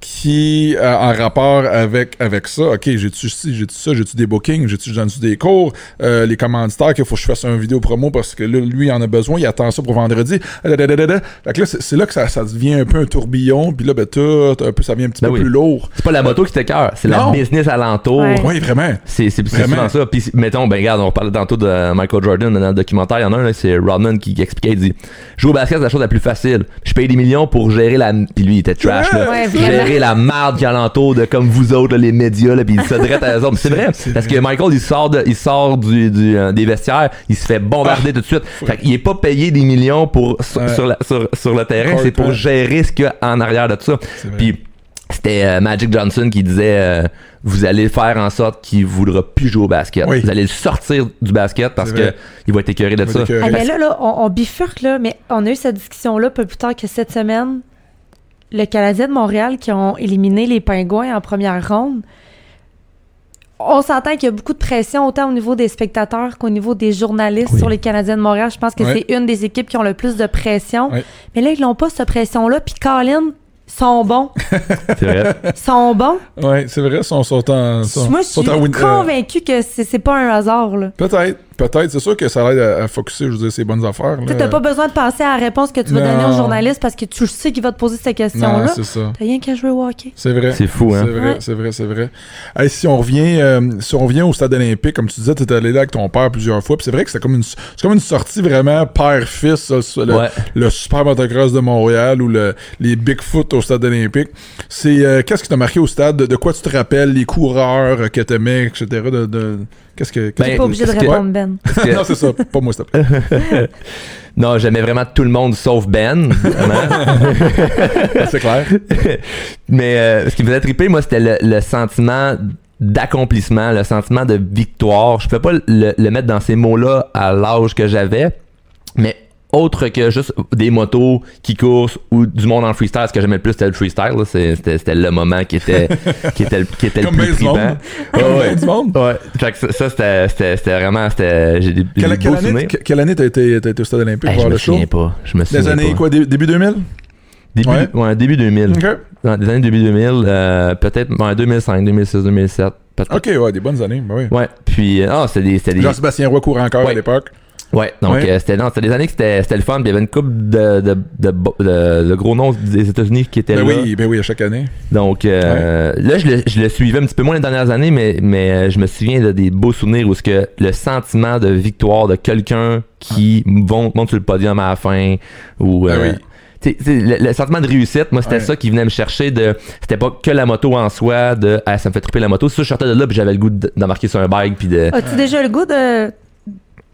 qui, euh, en rapport avec, avec ça, ok, j'ai-tu ci, j'ai-tu ça, j'ai-tu des bookings, j'ai-tu des cours, euh, les commanditaires qu'il faut que je fasse une vidéo promo parce que là, lui, il en a besoin, il attend ça pour vendredi. Dadadadada. Fait que là, c'est c'est là que ça, ça devient un peu un tourbillon, puis là, ben, tout, un peu, ça devient un petit Ben peu oui. plus lourd. C'est pas la moto qui t'écœure, c'est la business alentour. Ouais. Oui, vraiment. C'est c'est- c'est Vraiment. souvent ça. Puis mettons, ben regarde, on parlait tantôt de Michael Jordan dans le documentaire. Il y en a un, là, c'est Rodman qui, qui expliquait, il dit Jouer au basket, c'est la chose la plus facile. Je paye des millions pour gérer la. Puis lui, il était trash. Ouais, là. Ouais, La marde qui alentour de comme vous autres, là, les médias, là, puis il se drette à eux autres. C'est vrai, parce que Michael, il sort, de, il sort du, du, euh, des vestiaires, il se fait bombarder tout de suite. Fait qu'il est pas payé des millions pour, sur, Ouais. sur, la- sur, sur le terrain, c'est pour gérer ce qu'il y a en arrière de tout ça. C'est vrai. Puis c'était euh, Magic Johnson qui disait euh, vous allez faire en sorte qu'il voudra plus jouer au basket. Oui. Vous allez le sortir du basket parce C'est que vrai. il va être écœuré de ça. Ah, mais là, là, on, on bifurque, là, mais on a eu cette discussion-là un peu plus tard que cette semaine. Le Canadien de Montréal qui ont éliminé les Pingouins en première ronde. On s'entend qu'il y a beaucoup de pression, autant au niveau des spectateurs qu'au niveau des journalistes Oui. sur les Canadiens de Montréal. Je pense que Ouais. c'est une des équipes qui ont le plus de pression. Ouais. Mais là, ils n'ont pas cette pression-là. Puis Colin, sont bons. C'est vrai. sont bons. Ouais, c'est vrai, sont, sont en. Sont, Moi, je suis euh, convaincu que c'est c'est pas un hasard. Là. Peut-être, peut-être. C'est sûr que ça aide à, à focuser, je veux dire, ces bonnes affaires. Tu n'as pas besoin de penser à la réponse que tu vas donner au journaliste parce que tu sais qu'il va te poser cette Non, question-là. c'est ça. T'as rien qu'à jouer au hockey. C'est vrai. C'est fou, hein. C'est vrai, Ouais. c'est vrai, c'est vrai. Hey, si on revient, euh, si on revient au stade olympique, comme tu disais, tu étais allé là avec ton père plusieurs fois, puis c'est vrai que c'était comme une, c'est comme une sortie vraiment père-fils, le, Ouais. le super motocross de Montréal ou le, les Bigfoot au stade olympique. C'est euh, qu'est-ce qui t'a marqué au stade, de, de quoi tu te rappelles, les coureurs que t'aimais, etc. De, de- qu'est-ce que, qu'est-ce Ben, pas obligé de répondre, Ben. Que- non, c'est ça, pas moi, s'il te plaît. non, j'aimais vraiment tout le monde sauf Ben. c'est clair. Mais euh, ce qui me faisait triper, moi, c'était le, le sentiment d'accomplissement, le sentiment de victoire. Je peux pas le, le mettre dans ces mots-là à l'âge que j'avais, mais autre que juste des motos qui courent ou du monde en freestyle, ce que j'aimais le plus, c'était le freestyle. C'était le moment qui était, qui était, le- qui était le Comme plus tripant. Comme Ouais, ouais. du monde. Ouais. Fait que ça, c'était vraiment... J'ai des, Quelle, quelle année, quelle année t'as été, au stade olympique Hey, voir je me souviens pas. Je me souviens Des années, pas. quoi, dé- début 2000? Début, Ouais. ouais, début 2000. Ok. Ouais, des années début 2000. euh, Peut-être ouais, 2005, 2006, 2007. Peut-être. Ok, ouais, des bonnes années, ben oui. Ouais, puis euh, ah, c'était des, c'était des Jean-Sébastien Roy court encore à l'époque. Ouais, donc Ouais. euh, c'était non, c'était des années que c'était c'était le fun, puis il y avait une couple de de, de, de- de gros noms des États-Unis qui étaient Ben là. oui, ben oui, à chaque année. Donc euh, là je le, je le suivais un petit peu moins les dernières années mais mais euh, je me souviens de des beaux souvenirs où ce que le sentiment de victoire de quelqu'un qui monte, monte sur le podium à la fin ou Ben euh, oui. tu sais, tu sais, le, le sentiment de réussite, moi, c'était Ouais. ça qui venait me chercher de. C'était pas que la moto en soi, de. Ah, ça me fait triper la moto. C'est ça, je sortais de là, puis j'avais le goût de- d'embarquer sur un bike, puis de. As-tu déjà le goût de,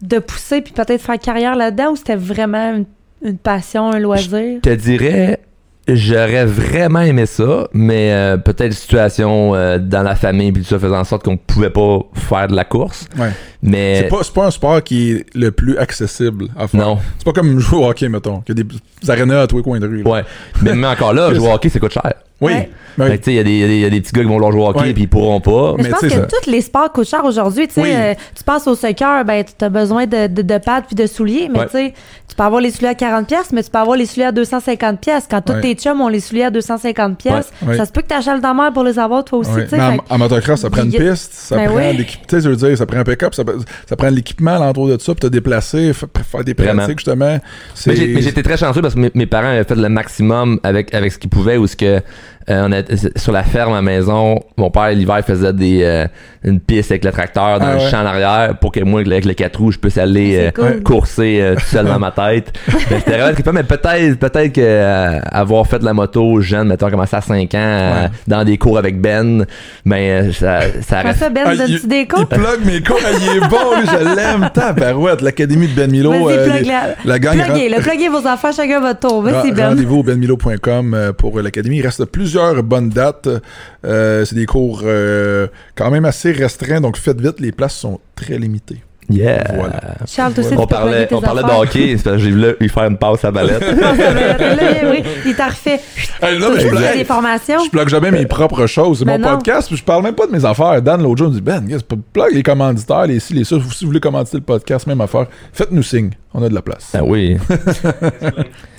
de pousser puis peut-être faire carrière là-dedans ou c'était vraiment une, une passion, un loisir? Je te dirais, j'aurais vraiment aimé ça, mais euh, peut-être situation euh, dans la famille, puis tout ça faisait en sorte qu'on pouvait pas faire de la course. Ouais. Mais. C'est pas, c'est pas un sport qui est le plus accessible à faire. Non. C'est pas comme jouer au hockey, mettons, qu'il y a des, des arénas à tous les coins de rue. là. Ouais. mais même encore là, jouer au hockey, ça coûte cher. Oui. Ouais. Ben il y, a des- il y a des- il y a des petits gars qui vont vouloir jouer au hockey, Ouais. puis ils pourront pas. Mais Mais je pense que ça- tous les sports coûtent cher aujourd'hui. Tu sais, Oui. euh, tu penses au soccer, ben, tu as besoin de, de, de pattes puis de souliers. Mais Ouais. Tu peux avoir les souliers à 40$, pièces, mais tu peux avoir les souliers à 250$. pièces. Quand tous Ouais. tes chums ont les souliers à 250$, pièces, Ouais. ça se peut que tu achètes dans la mer pour les avoir toi aussi. Ouais. tu sais, Mais en, motocross, ça prend une piste, ça Ben prend oui. l'équipe. Tu sais, je veux dire, ça prend un pick-up, ça, ça prend l'équipement alentour de ça pour te déplacer, fa- faire des Vraiment. pratiques, justement. Mais j'étais très chanceux parce que mes, mes parents avaient fait le maximum avec, avec ce qu'ils pouvaient ou ce que euh, on était sur la ferme à la maison. Mon père l'hiver faisait des euh, une piste avec le tracteur dans Ah le ouais. champ en arrière pour que moi avec le 4 roues je puisse aller C'est euh, cool. courser euh, tout seul dans ma tête. Mais C'était vraiment mais peut-être peut-être que euh, avoir fait de la moto jeune, mettons commencé à 5 ans euh, Ouais. dans des cours avec Ben, ben euh, ça, ça reste ça, Ben, Ah, il- des cours? Il plug mes cours, il est bon, lui, je l'aime. Tabarouette, l'Académie de Ben Milo. Euh, les- la, la gang pluguez, le pluguez vos enfants, chacun votre tour. Vas-y, Ben. Rendez-vous au benmilo.com euh, pour euh, l'académie. Il reste plusieurs bonnes dates. Euh, c'est des cours euh, quand même assez restreints, donc faites vite, les places sont très limitées. yeah. Voilà. Charles, aussi, On parlait, on parlait de affaires. hockey, c'est parce que j'ai voulu lui faire une passe à balette. Non, il- oui, il t'a refait. Hey, Toi mais je, plug, des formations. je plug jamais mes propres choses. C'est Ben mon non. podcast, puis je parle même pas de mes affaires. Dan, l'autre jour, me dit Ben, plug les commanditaires, les ci, les ça. Si vous voulez commanditer le podcast, même affaire, faites-nous signe. On a de la place. ah oui.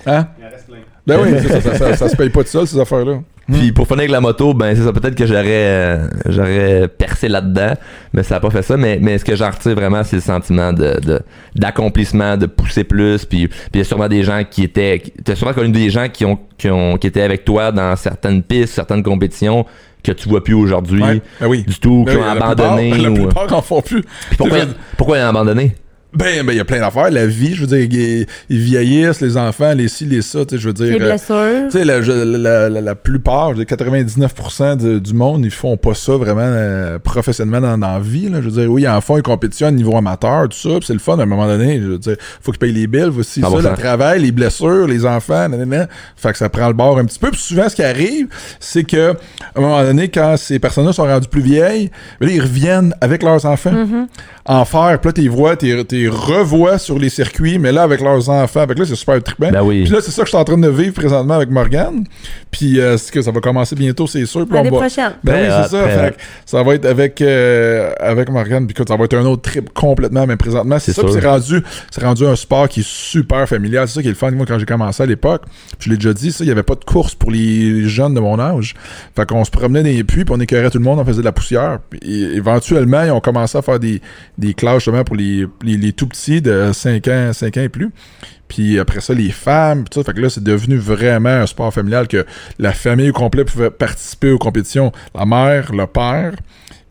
Hein? Ben oui, c'est ça, ça, ça, ça se paye pas de ça, ces affaires-là. Puis pour finir avec la moto, ben c'est ça, peut-être que j'aurais euh, j'aurais percé là-dedans, mais ça a pas fait ça. Mais, mais ce que j'en retire vraiment, c'est le sentiment de d'accomplissement, de, pousser plus. Puis puis il y a sûrement des gens qui étaient, t'as sûrement connu des gens qui ont qui ont qui étaient avec toi dans certaines pistes, certaines compétitions que tu vois plus aujourd'hui Ouais, ben oui. du tout, Ben qui oui, ont la abandonné. plupart, la ou- plupart en font plus. Puis pourquoi pourquoi ils ont abandonné? Ben, ben, il y a plein d'affaires. La vie, je veux dire, ils, ils vieillissent, les enfants, les ci, les ça, tu sais, je veux dire. Les euh, blessures. tu sais, la, la, la, la plupart, je veux dire, 99% de- du monde, ils font pas ça vraiment euh, professionnellement dans, dans la vie. Là. Je veux dire, oui, ils en font, ils compétitionnent au niveau amateur, tout ça, puis c'est le fun à un moment donné. Je veux dire, faut qu'ils payent les billes, aussi, ça, 100%. le travail, les blessures, les enfants, nanana. Fait que ça prend le bord un petit peu. Puis souvent, ce qui arrive, c'est que à un moment donné, quand ces personnes-là sont rendues plus vieilles, ben là, ils reviennent avec leurs enfants Mm-hmm. en faire. Puis là, tu vois, tu les revois sur les circuits, mais là, avec leurs enfants. Avec là, c'est super trippant. Ben oui. Puis là, c'est ça que je suis en train de vivre présentement avec Morgane. Puis euh, c'est que ça va commencer bientôt, c'est sûr. L'année on va- prochaine. Ben oui, Très c'est ça. Fait que ça va être avec euh, avec Morgane. Puis écoute, ça va être un autre trip complètement, mais présentement, c'est ça. Puis c'est rendu, c'est rendu un sport qui est super familial. C'est ça qui est le fun. Moi, quand j'ai commencé à l'époque, je l'ai déjà dit, ça, il y avait pas de course pour les jeunes de mon âge. Fait qu'on se promenait dans les puits, puis on écœurait tout le monde, on faisait de la poussière. Puis éventuellement, ils ont commencé à faire des, des classes justement pour les, les, les tout petits de 5 ans, 5 ans et plus. Puis après ça, les femmes, tout ça. Fait que là, c'est devenu vraiment un sport familial que la famille au complet pouvait participer aux compétitions. La mère, le père,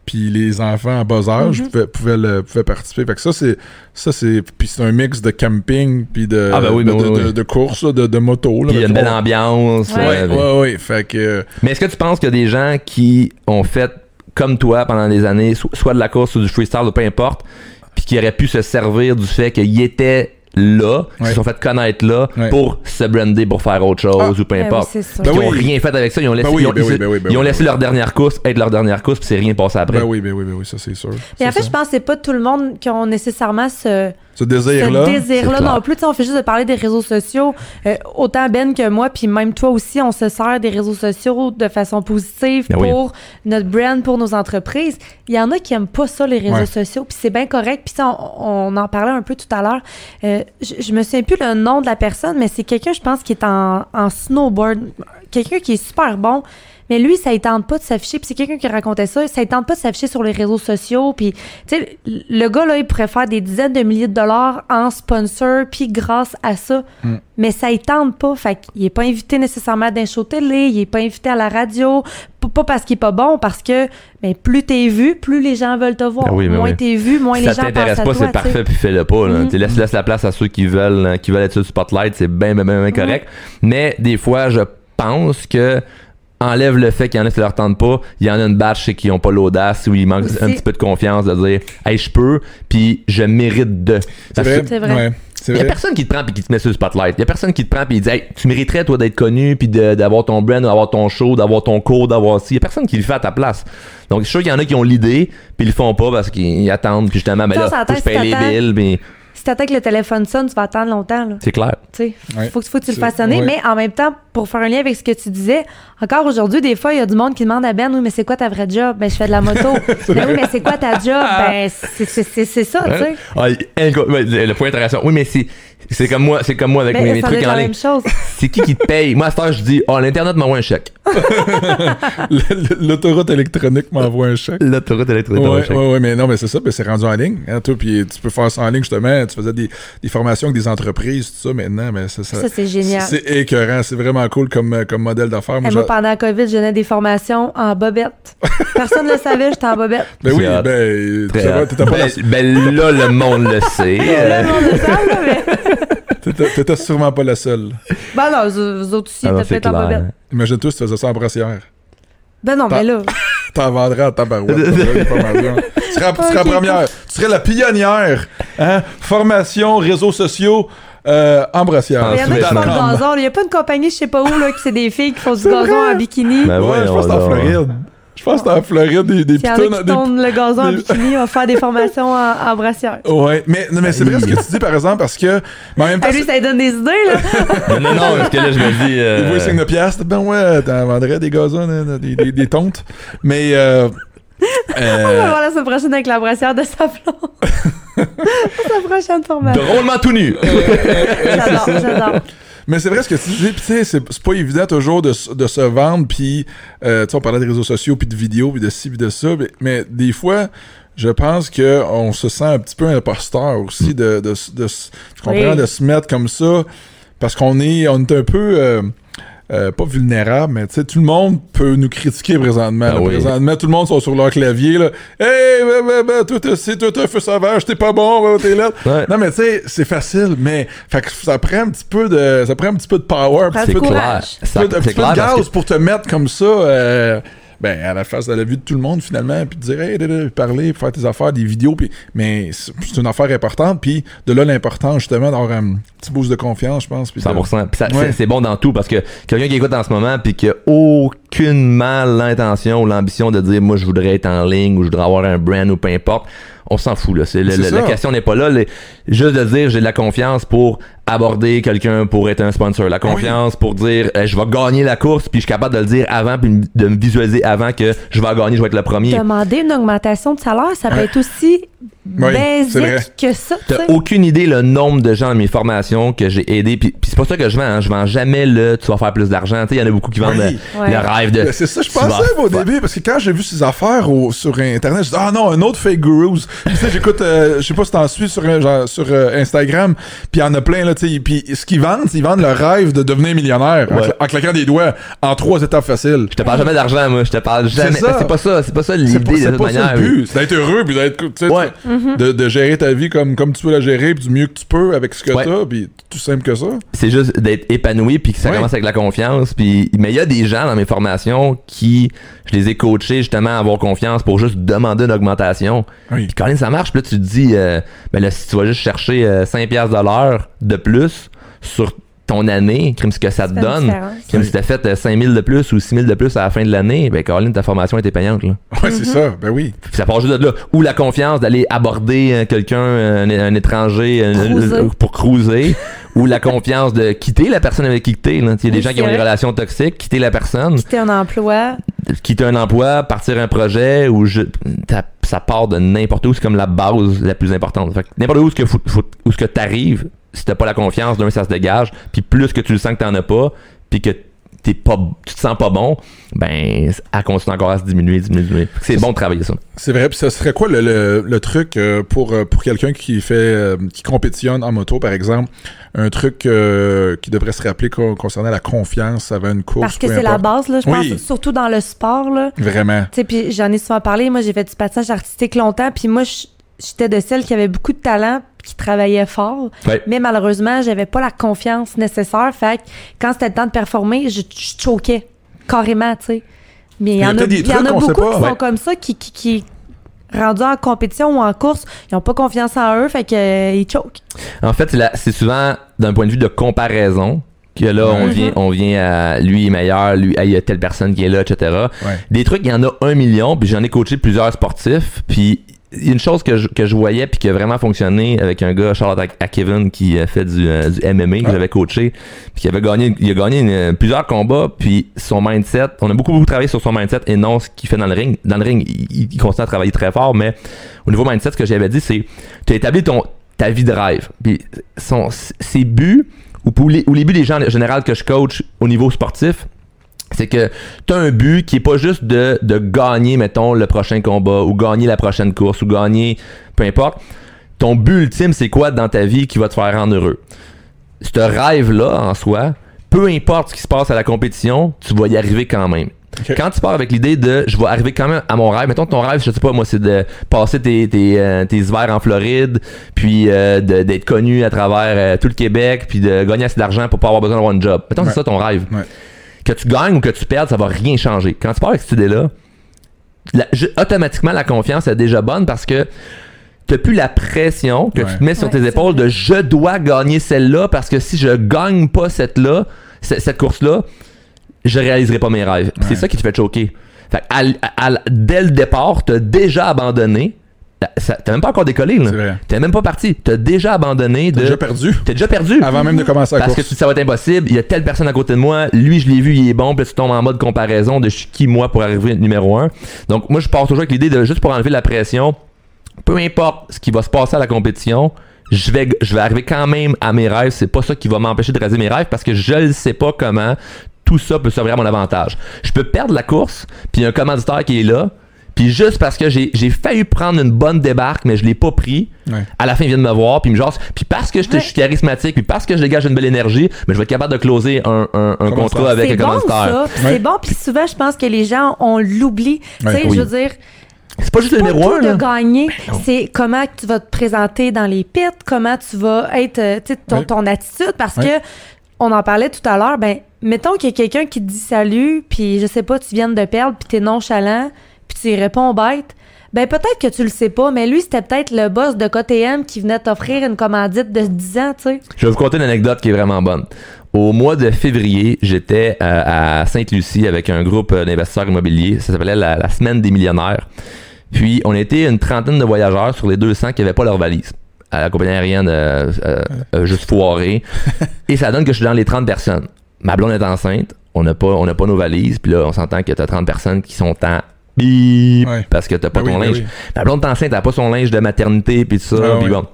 puis les enfants à bas âge Mhm. pouvaient, pouvaient, le- pouvaient participer. Fait que ça, c'est. Ça, c'est. Puis c'est un mix de camping, puis de, Ah, ben oui, de, de, oui, de- oui. de course, de, de moto. là. Il y a une belle ambiance. Ouais. ouais, Ouais, ouais, ouais. Fait que. Mais est-ce que tu penses qu'il y a des gens qui ont fait comme toi pendant des années, so- soit de la course ou du freestyle, ou peu importe, puis qui auraient pu se servir du fait qu'ils étaient là, qui Ouais. se sont fait connaître là Ouais. pour se brander pour faire autre chose Ah. ou peu Ben oui, importe. c'est ça. Puis Ben ils ont oui. rien fait avec ça, ils ont laissé, Ben oui, ils ont, ben ils- oui, oui, ils ont oui. laissé leur dernière course être leur dernière course, puis c'est rien passé après. Ben oui, ben oui, ben oui, ça c'est sûr. Mais en fait, ça. je pense que c'est pas tout le monde qui ont nécessairement ce, Ce ce désir-là. désir-là c'est clair. non plus. On fait juste de parler des réseaux sociaux. Euh, autant Ben que moi, puis même toi aussi, on se sert des réseaux sociaux de façon positive Ben oui. pour notre brand, pour nos entreprises. Il y en a qui aiment pas ça, les réseaux Ouais. sociaux, puis c'est bien correct. Puis ça, on, on en parlait un peu tout à l'heure. Euh, je, je me souviens plus le nom de la personne, mais c'est quelqu'un, je pense, qui est en, en snowboard. Quelqu'un qui est super bon. Mais lui, ça ne tente pas de s'afficher. Puis c'est quelqu'un qui racontait ça. Ça ne tente pas de s'afficher sur les réseaux sociaux. Puis, tu sais, le gars, là, il pourrait faire des dizaines de milliers de dollars en sponsor, puis grâce à ça. Mm. Mais ça ne tente pas. Fait qu'il n'est pas invité nécessairement dans un show télé. Il n'est pas invité à la radio. Pas parce qu'il n'est pas bon, parce que ben, plus t'es vu, plus les gens veulent te voir. Ben oui, ben moins oui. t'es vu, moins Si les ça gens pensent t'intéresse à pas, toi. c'est tu sais. parfait, puis fais-le pas. Là. Mhm. Tu laisse, laisse la place à ceux qui veulent, hein, qui veulent être sur le spotlight, c'est bien, bien, bien, bien correct. Mais des fois, je pense que enlève le fait qu'il y en a qui leur tente pas, il y en a une batch c'est qui ont pas l'audace ou ils manquent Aussi. un petit peu de confiance de dire hey je peux puis je mérite de C'est vrai. que vrai. Ouais, c'est il y a personne qui te prend puis qui te met sur le spotlight. Il y a personne qui te prend puis il dit hey, tu mériterais toi d'être connu puis de- d'avoir ton brand, d'avoir ton show, d'avoir ton cours, d'avoir ci. Il y a personne qui le fait à ta place. Donc je suis sûr qu'il y en a qui ont l'idée puis ils le font pas parce qu'ils attendent puis justement ben là s'entend, faut que je paye les billes mais Si t'attends que le téléphone sonne, tu vas attendre longtemps. Là. c'est clair. Tu sais, Ouais. faut, que- faut que tu le fasses sonner, ouais. mais en même temps, pour faire un lien avec ce que tu disais, encore aujourd'hui, des fois, il y a du monde qui demande à Ben, oui, mais c'est quoi ta vraie job? Ben, je fais de la moto. ben oui, mais c'est quoi ta job? Ben, c'est- c'est c'est- c'est ça, tu sais. Ah, inco- ouais, le le point intéressant. Oui, mais c'est c'est comme moi, c'est comme moi avec mes, Mais mes ça trucs en la ligne. même chose. C'est qui qui te paye? Moi à cette heure, je dis "Oh, l'internet m'envoie un chèque." L'autoroute électronique m'envoie un chèque. L'autoroute électronique m'envoie un Ouais, chèque. ouais, ouais, mais non, mais c'est ça, ben, c'est rendu en ligne. Hein, toi, puis tu peux faire ça en ligne, justement. Tu faisais des, des formations avec des entreprises, tout ça, maintenant, mais c'est ça. Ça, c'est génial. C'est écœurant, c'est vraiment cool comme, euh, comme modèle d'affaires. Moi, Et moi, pendant la COVID, je donnais des formations en bobette. Personne ne le savait, j'étais en bobette. ben oui, ben, tu pas, ben, la- ben, là, le monde le sait. Le monde le sait, là, mais... t'étais- t'étais sûrement pas la seule. Ben non, vous, vous autres aussi, ah c'est peut-être en bobette. Imagine-toi si tu faisais ça en brassière. Ben non, mais là... T'en vendrais à tabarouette. tu serais, tu serais première. Tu serais la pionnière. Hein? Formation, réseaux sociaux, euh, en brassière. Ah, Il y en a qui font le gazon. Il n'y a pas une compagnie, je sais pas où, là, que c'est des filles qui font du gazon en bikini. Ben Ouais, je voyons pense que c'est en. Floride. Je pense que c'est en Floride, des, des pitons. qui des- le gazon en bikini, on va faire des formations en, en brassière. Ouais, mais, non, mais c'est vrai ce que tu dis, par exemple, parce que. Mais en même temps, Ah, lui, ça lui donne des idées, là. Non, non, parce que là, je me dis. euh, Des fois, 5 de piastres. Ben ouais, t'en vendrais des gazons, hein, des, des, des tontes. Mais. Euh, On va euh, voir la semaine prochaine avec la brassière de Sablon. sa prochaine formation. Drôlement tout nu. J'adore, j'adore. Mais c'est vrai ce que tu dis. Tu sais, c'est pas évident toujours de, de se vendre. Puis, euh, tu sais, on parlait des réseaux sociaux, puis de vidéos, puis de ci, puis de ça. Mais, mais des fois. Je pense que on se sent un petit peu imposteur aussi de, de, de Oui. de se mettre comme ça parce qu'on est on est un peu euh, euh, pas vulnérable, mais tu sais, tout le monde peut nous critiquer présentement. Ah là. oui. Présentement, tout le monde sont sur leur clavier, là. Hey, bah, bah, bah, toi, t'es si, toi, t'es un feu sauvage, t'es pas bon, bah, t'es là. Ouais. Non, mais tu sais, c'est facile, mais, fait que ça prend un petit peu de, ça prend un petit peu de power, un petit peu de, courage. clair. Ça- un petit peu de- C'est gaz que- pour te mettre comme ça, euh, ben, à la face de la vue de tout le monde, finalement, puis dire, hey, parler, faire tes affaires, des vidéos, puis, mais c'est une affaire importante, puis de là, l'importance, justement, d'avoir un petit boost de confiance, je pense. puis de- 100%. Puis ça- Ouais. c'est- c'est bon dans tout parce que quelqu'un qui écoute en ce moment puis qui a aucunement l'intention ou l'ambition de dire moi je voudrais être en ligne ou je voudrais avoir un brand ou peu importe, on s'en fout là. C'est le- C'est le- la question n'est pas là. Les- juste de dire j'ai de la confiance pour aborder quelqu'un pour être un sponsor. La confiance pour dire eh, je vais gagner la course puis je suis capable de le dire avant puis de me visualiser avant que je vais gagner, je vais être le premier. Demander une augmentation de salaire, ça peut Ouais. être aussi Oui, basique que ça. tu T'as aucune idée le nombre de gens dans mes formations que j'ai aidé. Puis, puis c'est pas ça que je vends. hein. Je vends jamais le tu vas faire plus d'argent. Tu sais, il y en a beaucoup qui vendent Oui. le, Ouais. le rêve de. Ben, c'est ça, je pensais vas- au début, parce que quand j'ai vu ces affaires au- sur Internet, je dis, ah non, un autre fake gurus. Tu sais, j'écoute, euh, je sais pas si t'en suis sur, euh, genre, sur euh, Instagram, puis il y en a plein, là, tu sais, puis ce qu'ils vendent, c'est ils vendent le rêve de devenir millionnaire en Ouais. cla- en, claquant des doigts en trois étapes faciles. Je te parle jamais d'argent, moi. Je te parle jamais. ça. C'est pas ça. C'est pas ça C'est l'idée pas, de c'est toute pas ça manière. le but, c'est d'être heureux, puis d'être, tu sais, Ouais. Mm-hmm. de, de gérer ta vie comme, comme tu peux la gérer, puis du mieux que tu peux avec ce que Ouais. t'as, puis tout simple que ça. C'est juste d'être épanoui puis que ça Ouais. commence avec la confiance. Puis mais il y a des gens dans mes formations qui je les ai coachés justement à avoir confiance pour juste demander une augmentation. Oui. Puis quand ça marche, puis là tu te dis euh, ben là si tu vas juste chercher euh, 5 piastres de l'heure de plus sur ton année, crime ce que ça te donne. Oui. si t'as fait euh, 5000 de plus ou 6000 de plus à la fin de l'année, ben Caroline, ta formation était payante. Là. Ouais, c'est ça, ben oui. Puis ça part juste de là. Ou la confiance d'aller aborder euh, quelqu'un, un, un étranger euh, Cruiser. euh, pour cruiser. ou la confiance de quitter la personne avec qui t'es. Il y a des Oui, gens qui ont des relations toxiques, quitter la personne, Quitter un emploi. quitter un emploi, partir un projet, ou je, t'as- ça part de n'importe où. C'est comme la base la plus importante. Fait que n'importe où ce que, où ce que t'arrives, si t'as pas la confiance, d'un, ça se dégage. Puis plus que tu le sens que t'en as pas, puis que t'es pas, tu te sens pas bon, ben, elle continue encore à se diminuer, diminuer, C'est bon de travailler ça. C'est vrai, puis ça serait quoi le, le, le truc euh, pour, euh, pour quelqu'un qui fait euh, qui compétitionne en moto, par exemple, un truc euh, qui devrait se rappeler co- concernant la confiance avant une course. Parce que c'est la base, là, je Oui. pense, surtout dans le sport. Là. Vraiment. Tu sais, puis j'en ai souvent parlé. Moi, j'ai fait du patinage artistique longtemps, puis moi, je- j'étais de celles qui avaient beaucoup de talent, qui travaillaient fort. Ouais. Mais malheureusement, j'avais pas la confiance nécessaire. Fait que quand c'était le temps de performer, je, je choquais carrément, tu sais. Mais il y, a en a, y en a beaucoup qui sont comme ça, qui, qui, qui rendus en compétition ou en course, ils ont pas confiance en eux, fait que euh, choquent. En fait, c'est souvent d'un point de vue de comparaison que là, on Ouais. vient, on vient à lui est meilleur, lui, il y a telle personne qui est là, etc. Ouais. Des trucs, il y en a un million, puis j'en ai coaché plusieurs sportifs, puis une chose que je, que je voyais puis qui a vraiment fonctionné avec un gars, Charlotte à, à Kevin, qui a fait du, euh, du MMA, que Ah. j'avais coaché, puis qui avait gagné, il a gagné une- plusieurs combats, puis son mindset, on a beaucoup, beaucoup travaillé sur son mindset et non ce qu'il fait dans le ring. Dans le ring, il, il continue à travailler très fort, mais au niveau mindset, ce que j'avais dit, c'est tu as établi ton, ta vie de rêve. Puis son, ses buts, ou, pour les, ou les buts des gens en général que je coach au niveau sportif, c'est que tu as un but qui est pas juste de, de gagner, mettons, le prochain combat, ou gagner la prochaine course, ou gagner, peu importe. Ton but ultime, c'est quoi dans ta vie qui va te faire rendre heureux? Ce rêve-là, en soi, peu importe ce qui se passe à la compétition, tu vas y arriver quand même. Quand tu pars avec l'idée de je vais arriver quand même à mon rêve, mettons ton rêve, je sais pas, moi, c'est de passer tes, tes, euh, tes hivers en Floride, puis euh, d'être connu à travers euh, tout le Québec, puis de gagner assez d'argent pour pas avoir besoin d'avoir un job. Mettons, Ouais. c'est ça ton rêve. Ouais. Que tu gagnes ou que tu perdes, ça va rien changer. Quand tu pars avec cette idée-là, la- je- automatiquement, la confiance est déjà bonne parce que t'as plus la pression que Ouais. tu te mets sur Ouais, tes épaules de je dois gagner celle-là parce que si je gagne pas cette-là, ce- cette course-là, je réaliserai pas mes rêves. C'est ça qui te fait choquer. Fait à- dès le départ, t'as déjà abandonné. T'as même pas encore décollé, là. T'es même pas parti. T'as déjà abandonné de. T'as déjà perdu T'es déjà perdu. avant même de commencer la Parce que tu- ça va être impossible. Il y a telle personne à côté de moi. Lui, je l'ai vu, il est bon. Puis tu tombes en mode comparaison de je suis qui moi pour arriver numéro un. Donc, moi, je pars toujours avec l'idée de juste pour enlever la pression, peu importe ce qui va se passer à la compétition, je vais, je vais arriver quand même à mes rêves. C'est pas ça qui va m'empêcher de réaliser mes rêves parce que je ne sais pas comment tout ça peut servir à mon avantage. Je peux perdre la course, puis un commanditaire qui est là, Puis juste parce que j'ai j'ai failli prendre une bonne débarque, mais je l'ai pas pris. Ouais. À la fin, ils viennent me voir, puis ils me jasent. Puis parce que je te- Ouais. je suis charismatique, puis parce que je dégage une belle énergie, mais je vais être capable de closer un, un, un contrat avec C'est un bon commanditaire. Ouais. c'est bon, puis souvent je pense que les gens on l'oublie. Tu sais, Oui. je veux dire, C'est pas juste le pas numéro tout un, de là. gagner, c'est comment tu vas te présenter dans les pits, comment tu vas être, euh, tu sais, ton, Ouais. ton attitude, parce Ouais. que on en parlait tout à l'heure, ben mettons qu'il y a quelqu'un qui te dit salut, puis je sais pas, tu viens de perdre, puis t'es nonchalant, puis tu y réponds bête. Ben peut-être que tu le sais pas, mais lui c'était peut-être le boss de KTM qui venait t'offrir une commandite de 10 ans, tu sais. Je vais vous conter une anecdote qui est vraiment bonne. Au mois de février, j'étais euh, à Sainte-Lucie avec un groupe euh, d'investisseurs immobiliers. Ça s'appelait la, la Semaine des millionnaires. Puis, on était une trentaine de voyageurs sur les 200 qui n'avaient pas leur valise. À la compagnie aérienne, euh, euh, euh, juste foirée. Et ça donne que je suis dans les 30 personnes. Ma blonde est enceinte. On n'a pas, on n'a pas nos valises. Puis là, on s'entend que tu as 30 personnes qui sont en bip Ouais. parce que t'as pas Ben ton oui, ben linge. oui. Ma blonde enceinte, a pas son linge de maternité puis tout ça. Ah puis ouais. bon.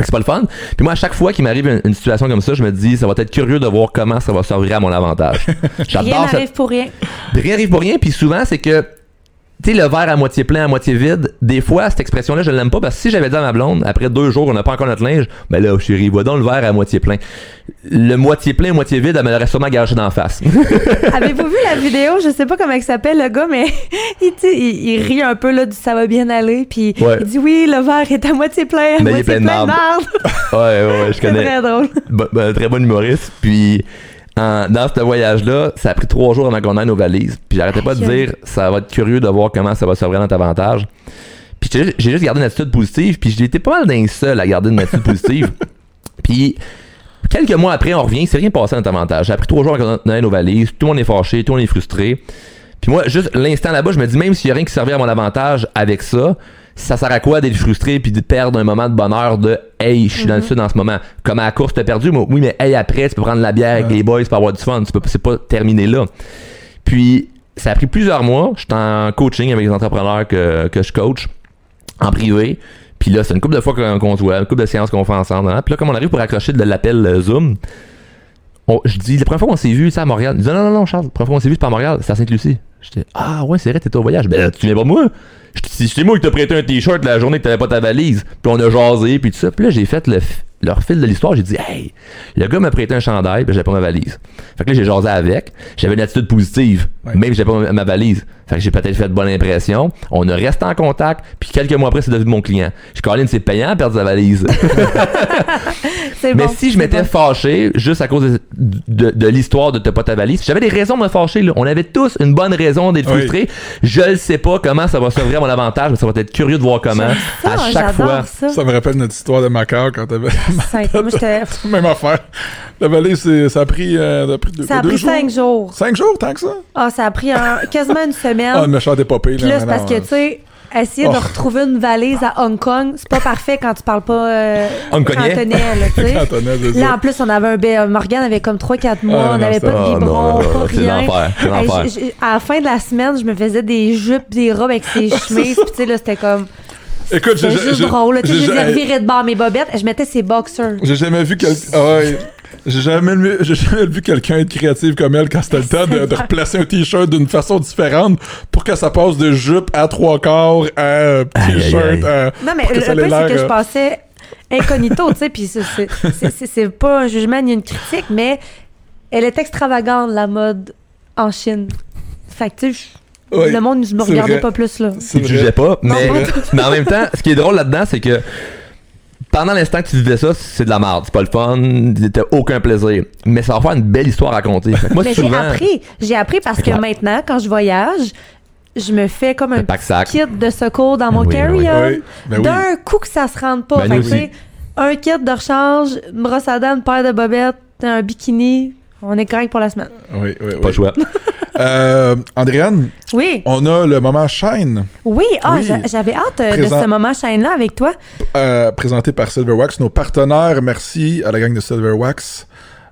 C'est pas le fun. Puis moi, à chaque fois qu'il m'arrive une, une situation comme ça, je me dis, ça va être curieux de voir comment ça va servir à mon avantage. Rien cette... n'arrive pour rien. Rien arrive pour rien. Puis souvent, c'est que, tu sais, le verre à moitié plein, à moitié vide, des fois, cette expression-là, je l'aime pas parce que si j'avais dit à ma blonde, après deux jours, on n'a pas encore notre linge, ben là, chérie, vois donc le verre à moitié plein. Le moitié plein, moitié vide, elle me l'aurait sûrement gagé d'en face. Avez-vous vu la vidéo? Je sais pas comment il s'appelle le gars, mais il, rit un peu là, du ça va bien aller, puis Ouais. il dit oui, le verre est à moitié plein, à Mais il est moitié plein de marde. ouais, ouais, ouais, je connais. très drôle. Bon- bon, très bon humoriste. Puis en- dans ce voyage-là, ça a pris trois jours avant qu'on aille nos valises. Puis j'arrêtais pas de dire, ça va être curieux de voir comment ça va servir à notre avantage. Puis j'ai juste gardé une attitude positive. Puis j'ai été pas mal d'un seul à garder une attitude positive. Puis quelques mois après, on revient, c'est rien passé à notre avantage. Ça a pris trois jours avant qu'on aille nos valises. Tout le monde est fâché, tout le monde est frustré. Puis moi, juste l'instant là-bas, je me dis, même s'il y a rien qui servait à mon avantage avec ça, ça sert à quoi d'être frustré puis de perdre un moment de bonheur de hey, je suis dans le sud en ce moment? Comme à la course, t'as perdu, mais oui, mais hey, après, tu peux prendre la bière avec les boys pour avoir du fun. Tu peux, c'est pas terminé là. Puis, ça a pris plusieurs mois. J'étais en coaching avec les entrepreneurs que, que je coach en privé. Puis là, c'est une couple de fois qu'on se voit, une couple de séances qu'on fait ensemble. hein. Puis là, comme on arrive pour accrocher de l'appel euh, Zoom, on- je dis, la première fois qu'on s'est vu, c'est à Montréal. Il dit, non, non, non, Charles, la première fois qu'on s'est vu, c'est pas à Montréal, c'est à Sainte-Lucie. J'étais, ah ouais, c'est vrai, t'étais au voyage. Ben, tu viens pas moi. C'est moi qui t'ai prêté un t-shirt la journée que t'avais pas ta valise. Puis on a jasé, puis tout ça. Puis là, j'ai fait le, leur fil de l'histoire. J'ai dit, hey, le gars m'a prêté un chandail, puis j'avais pas ma valise. Fait que là, j'ai jasé avec. J'avais une attitude positive, Ouais. même si j'avais pas ma valise. Fait que j'ai peut-être fait de bonne impression. On a resté en contact, puis quelques mois après, c'est devenu mon client. Je Colin, c'est payant à perdre sa valise. C'est Mais bon, si je m'étais bon. fâché juste à cause de, de- de l'histoire de t'as pas ta valise, j'avais des raisons de me fâcher. Là. On avait tous une bonne raison d'être Oui. frustrés. Je ne sais pas comment ça va servir à mon avantage, mais ça va être curieux de voir comment. Ça, à chaque fois. ça. Ça me rappelle notre histoire de Macao quand t'avais. Même affaire. La valise, ça a pris, euh, ça a pris deux, Ça a deux pris jours? cinq jours. Cinq jours, tant que ça? Ah, ça a pris un- quasiment une semaine. Ah, une méchante épopée. Puis là, c'est mais parce que, tu sais, essayer de Oh. retrouver une valise à Hong Kong, c'est pas parfait quand tu parles pas euh, cantonais, là, Là, en plus, on avait un bé- Morgane avait comme 3-4 mois, Ah, on n'avait pas de Ah, non, biberon, non, pas rien. Hey, l'enfer. j- j- à la fin de la semaine, je me faisais des jupes, des robes avec ses chemises, puis tu sais, là, c'était comme. Écoute, j'ai juste drôle. là. Tu sais, Je les de bord, mes bobettes, et je mettais ses boxers. J'ai jamais vu quelqu'un. Ah ouais. J'ai jamais, vu- j'ai jamais vu quelqu'un être créatif comme elle quand c'était le temps de, de replacer un t-shirt d'une façon différente pour que ça passe de jupe à trois quarts à t-shirt. à- Non, mais le ait peu, c'est que je euh, passais incognito, tu sais, puis c'est- pas un jugement ni une critique, mais elle est extravagante, la mode en Chine. Fait que, tu Ouais, le monde ne me regardait vrai. pas plus, là. Je vrai. jugeais pas, Non, mais, pas mais en même temps, ce qui est drôle là-dedans, c'est que pendant l'instant que tu vivais ça, c'est de la merde, c'est pas le fun, t'as aucun plaisir. Mais ça va faire une belle histoire à raconter. Moi, mais j'ai appris. J'ai appris parce que maintenant, quand je voyage, je me fais comme un kit de secours dans mon Oui, carry-on. oui. Ben oui. D'un coup que ça se rende pas. Ben, Fait un kit de rechange, une brosse à dents, une paire de bobettes, un bikini. On est correct pour la semaine. Oui, oui, pas oui. choix. Euh, Andréane, Oui, on a le moment Shine, oui. Ah, Oui. j'a- j'avais hâte euh, Présent- de ce moment chaîne-là avec toi. euh, présenté par Silverwax, nos partenaires. Merci à la gang de Silverwax.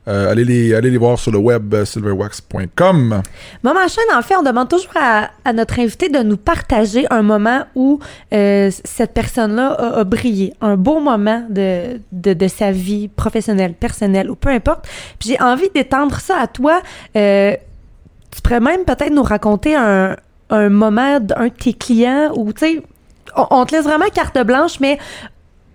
Euh, allez, les, allez les voir sur le web euh, silverwax.com. Moment chaîne, en fait, on demande toujours à, à notre invité de nous partager un moment où euh, cette personne-là a, a brillé, un beau moment de, de, de sa vie professionnelle, personnelle ou peu importe. Puis j'ai envie d'étendre ça à toi. Euh, tu pourrais même peut-être nous raconter un, un moment d'un de tes clients où, tu sais, on, on te laisse vraiment carte blanche, mais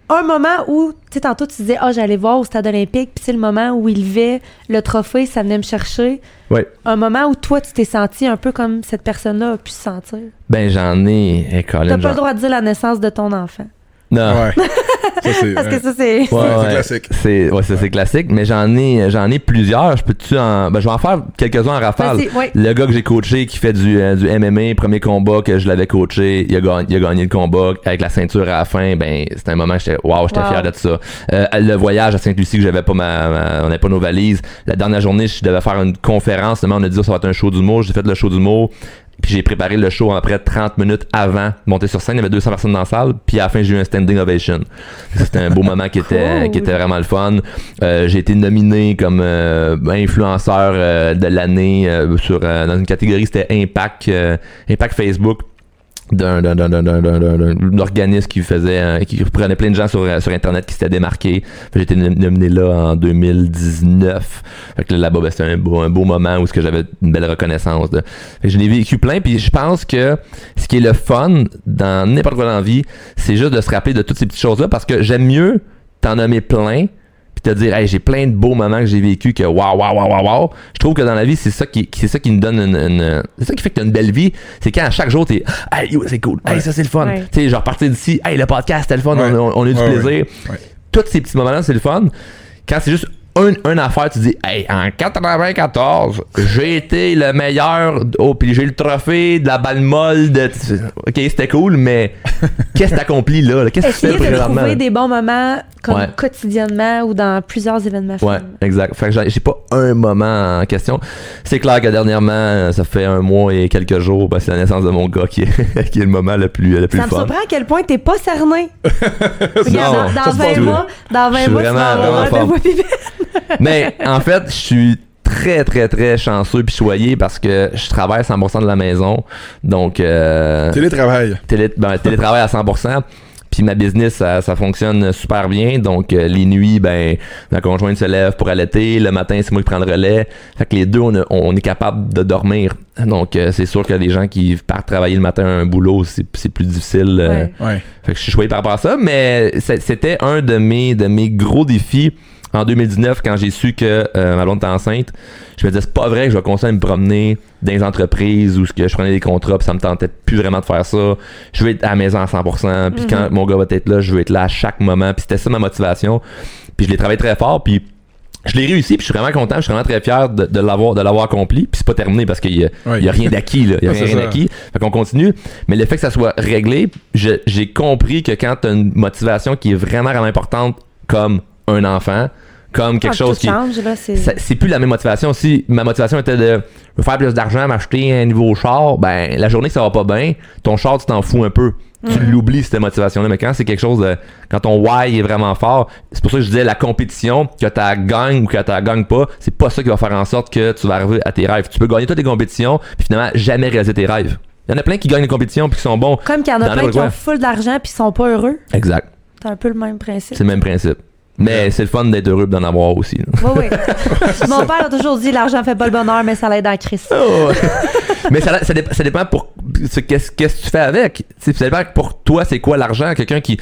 un moment où, tu sais, tantôt tu disais, ah, j'allais voir au stade olympique, puis c'est le moment où il levait le trophée, ça venait me chercher. Ouais. Un moment où toi, tu t'es senti un peu comme cette personne-là a pu se sentir? Ben, j'en ai. eh, Colin, T'as pas le droit de dire la naissance de ton enfant. Non. Ouais. ça, c'est. Parce que ça, c'est. Ouais, c'est ouais. classique. C'est ouais, ça, c'est classique, mais j'en ai j'en ai plusieurs. Je peux tu en ben je vais en faire quelques-uns en rafale. Vas-y. Le gars que j'ai coaché qui fait du, euh, du MMA, premier combat que je l'avais coaché, il a, gagné, il a gagné le combat avec la ceinture à la fin. Ben c'était un moment que j'étais waouh, j'étais Wow. fier de ça. Euh, le voyage à Sainte-Lucie que j'avais pas ma, ma- on n'avait pas nos valises. La dernière journée, je devais faire une conférence. Seulement, on a dit ça va être un show d'humour. J'ai fait le show d'humour. Puis j'ai préparé le show après 30 minutes avant de monter sur scène. Il y avait 200 personnes dans la salle. Puis à la fin, j'ai eu un standing ovation. C'était un beau moment qui était, Cool. qui était vraiment le fun. Euh, j'ai été nominé comme euh, influenceur euh, de l'année euh, sur euh, dans une catégorie c'était Impact euh, Impact Facebook d'un organisme qui faisait euh, qui prenait plein de gens sur, euh, sur internet qui s'étaient démarqués nom- nominé là en 2019 fait que là, là-bas ben, c'était un beau, un beau moment où ce que j'avais une belle reconnaissance de. Je l'ai vécu plein puis je pense que ce qui est le fun dans n'importe quoi dans la vie c'est juste de se rappeler de toutes ces petites choses là parce que j'aime mieux t'en nommer plein puis te dire hey, j'ai plein de beaux moments que j'ai vécu que waouh waouh waouh waouh waouh. Je trouve que dans la vie c'est ça qui c'est ça qui nous donne une, une- c'est ça qui fait que t'as une belle vie. C'est quand à chaque jour t'es hey yo, c'est cool. Hey ça c'est le fun. Ouais. tu sais genre partir d'ici. Hey le podcast c'était le fun. Ouais. on, on a eu du Ouais, plaisir. Ouais. tous ces petits moments là c'est le fun. Quand c'est juste un, un affaire, tu dis, hey, en 94, j'ai été le meilleur, oh, puis j'ai le trophée de la balle molle de. Ok, c'était cool, mais qu'est-ce que t'accomplis là? là? Qu'est-ce que tu fais présentement? trouver des bons moments comme Ouais. quotidiennement ou dans plusieurs événements. Ouais, exact. Fait que j'ai pas un moment en question. C'est clair que dernièrement, ça fait un mois et quelques jours, ben, c'est la naissance de mon gars qui est, qui est le moment le plus, le plus Ça me fun. surprend à quel point t'es pas cerné. Dans, ça dans se 20 passe mois, dans 20 Je suis mois, tu vas avoir un. Mais en fait, je suis très, très, très chanceux puis choyé parce que je travaille à 100% de la maison. Donc, euh, Télétravail. télé, ben, télétravail à 100%. Puis ma business, ça, ça fonctionne super bien. Donc, euh, les nuits, ben, ma conjointe se lève pour allaiter. Le matin, c'est moi qui prends le relais. Fait que les deux, on, a- on est capable de dormir. Donc, euh, c'est sûr que les gens qui partent travailler le matin à un boulot, c'est c'est plus difficile. euh, Ouais. Ouais. fait que je suis choyé par rapport à ça, mais c'était un de mes, de mes gros défis en 2019 quand j'ai su que euh, ma blonde était enceinte. Je me disais, c'est pas vrai que je vais continuer à me promener dans les entreprises où que je prenais des contrats puis ça me tentait plus vraiment de faire ça. Je veux être à la maison à 100%. Puis Mhm. quand mon gars va être là, je veux être là à chaque moment. Puis c'était ça ma motivation. Puis je l'ai travaillé très fort. Puis je l'ai réussi, puis je suis vraiment content, je suis vraiment très fier de, de l'avoir de l'avoir accompli. Puis c'est pas terminé parce qu'il y a, y rien d'acquis là, il y a rien d'acquis. Fait qu'on continue, mais le fait que ça soit réglé, j'ai compris que quand t'as une motivation qui est vraiment vraiment importante comme un enfant, comme quelque Ah, chose qui change, là, c'est... plus la même motivation. Si ma motivation était de faire plus d'argent, m'acheter un nouveau char, ben la journée que ça va pas bien, ton char tu t'en fous un peu. Tu Mhm. l'oublies cette motivation-là. Mais quand c'est quelque chose de. Quand ton why est vraiment fort, c'est pour ça que je disais la compétition, que tu gagnes ou que tu gagnes pas, c'est pas ça qui va faire en sorte que tu vas arriver à tes rêves. Tu peux gagner toutes tes compétitions, puis finalement jamais réaliser tes rêves. Il y en a plein qui gagnent les compétitions puis qui sont bons. Comme qu'il y en a plein qui ont full d'argent puis sont pas heureux. Exact. C'est un peu le même principe. C'est le même principe. Mais c'est le fun d'être heureux d'en avoir aussi. Oui, oui. Mon père a toujours dit l'argent fait pas le bonheur, mais ça l'aide en crise. Oh. mais ça, ça, dép- ça dépend pour ce- qu'est-ce qu'est-ce que tu fais avec. Tu sais, Ça dépend pour toi, c'est quoi l'argent. Quelqu'un qui,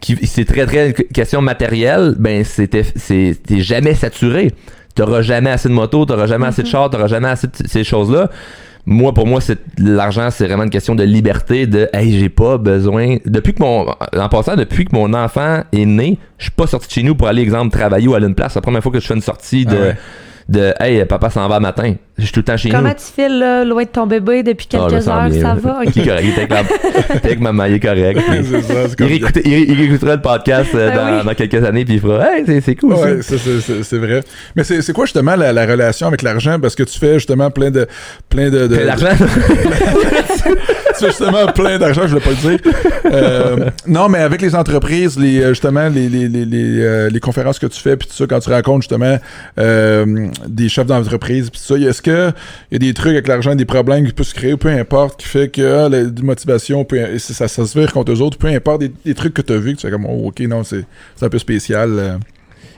qui c'est très très une question matérielle, ben c'était c'est t'es jamais saturé. T'auras jamais assez de moto, t'auras jamais assez de char, t'auras jamais assez de ces choses-là. Moi, pour moi, c'est l'argent, c'est vraiment une question de liberté, de hey, j'ai pas besoin. Depuis que mon en passant, depuis que mon enfant est né, je suis pas sorti de chez nous pour aller, exemple, travailler ou aller une place. C'est la première fois que je fais une sortie de, Ah. De Hey, papa s'en va matin. Je suis tout le temps chez nous. Comment tu files là, loin de ton bébé depuis Ah, quelques heures? bien, Ça va? Il OK. est correct. Il est avec, la- il est avec maman, il est correct. c'est ça, c'est Il, il il réécoutera le podcast euh, Ben dans, oui. dans quelques années puis il fera Hey, c'est, c'est cool Ouais, c'est- c'est c'est vrai. Mais c'est c'est quoi justement la, la relation avec l'argent? Parce que tu fais justement plein de. Plein de, de- l'argent. justement plein d'argent, je voulais pas le dire. Euh, non, mais avec les entreprises, les, euh, justement, les, les, les, euh, les conférences que tu fais, puis tout ça, quand tu racontes justement des chefs d'entreprise, puis tout ça, est-ce que il y a des trucs avec l'argent, des problèmes qui peuvent se créer, peu importe, qui fait que ah, la motivation, ça, se vire contre eux autres, peu importe, des, trucs que tu as vus, que tu fais comme, oh, ok, non, c'est un peu spécial.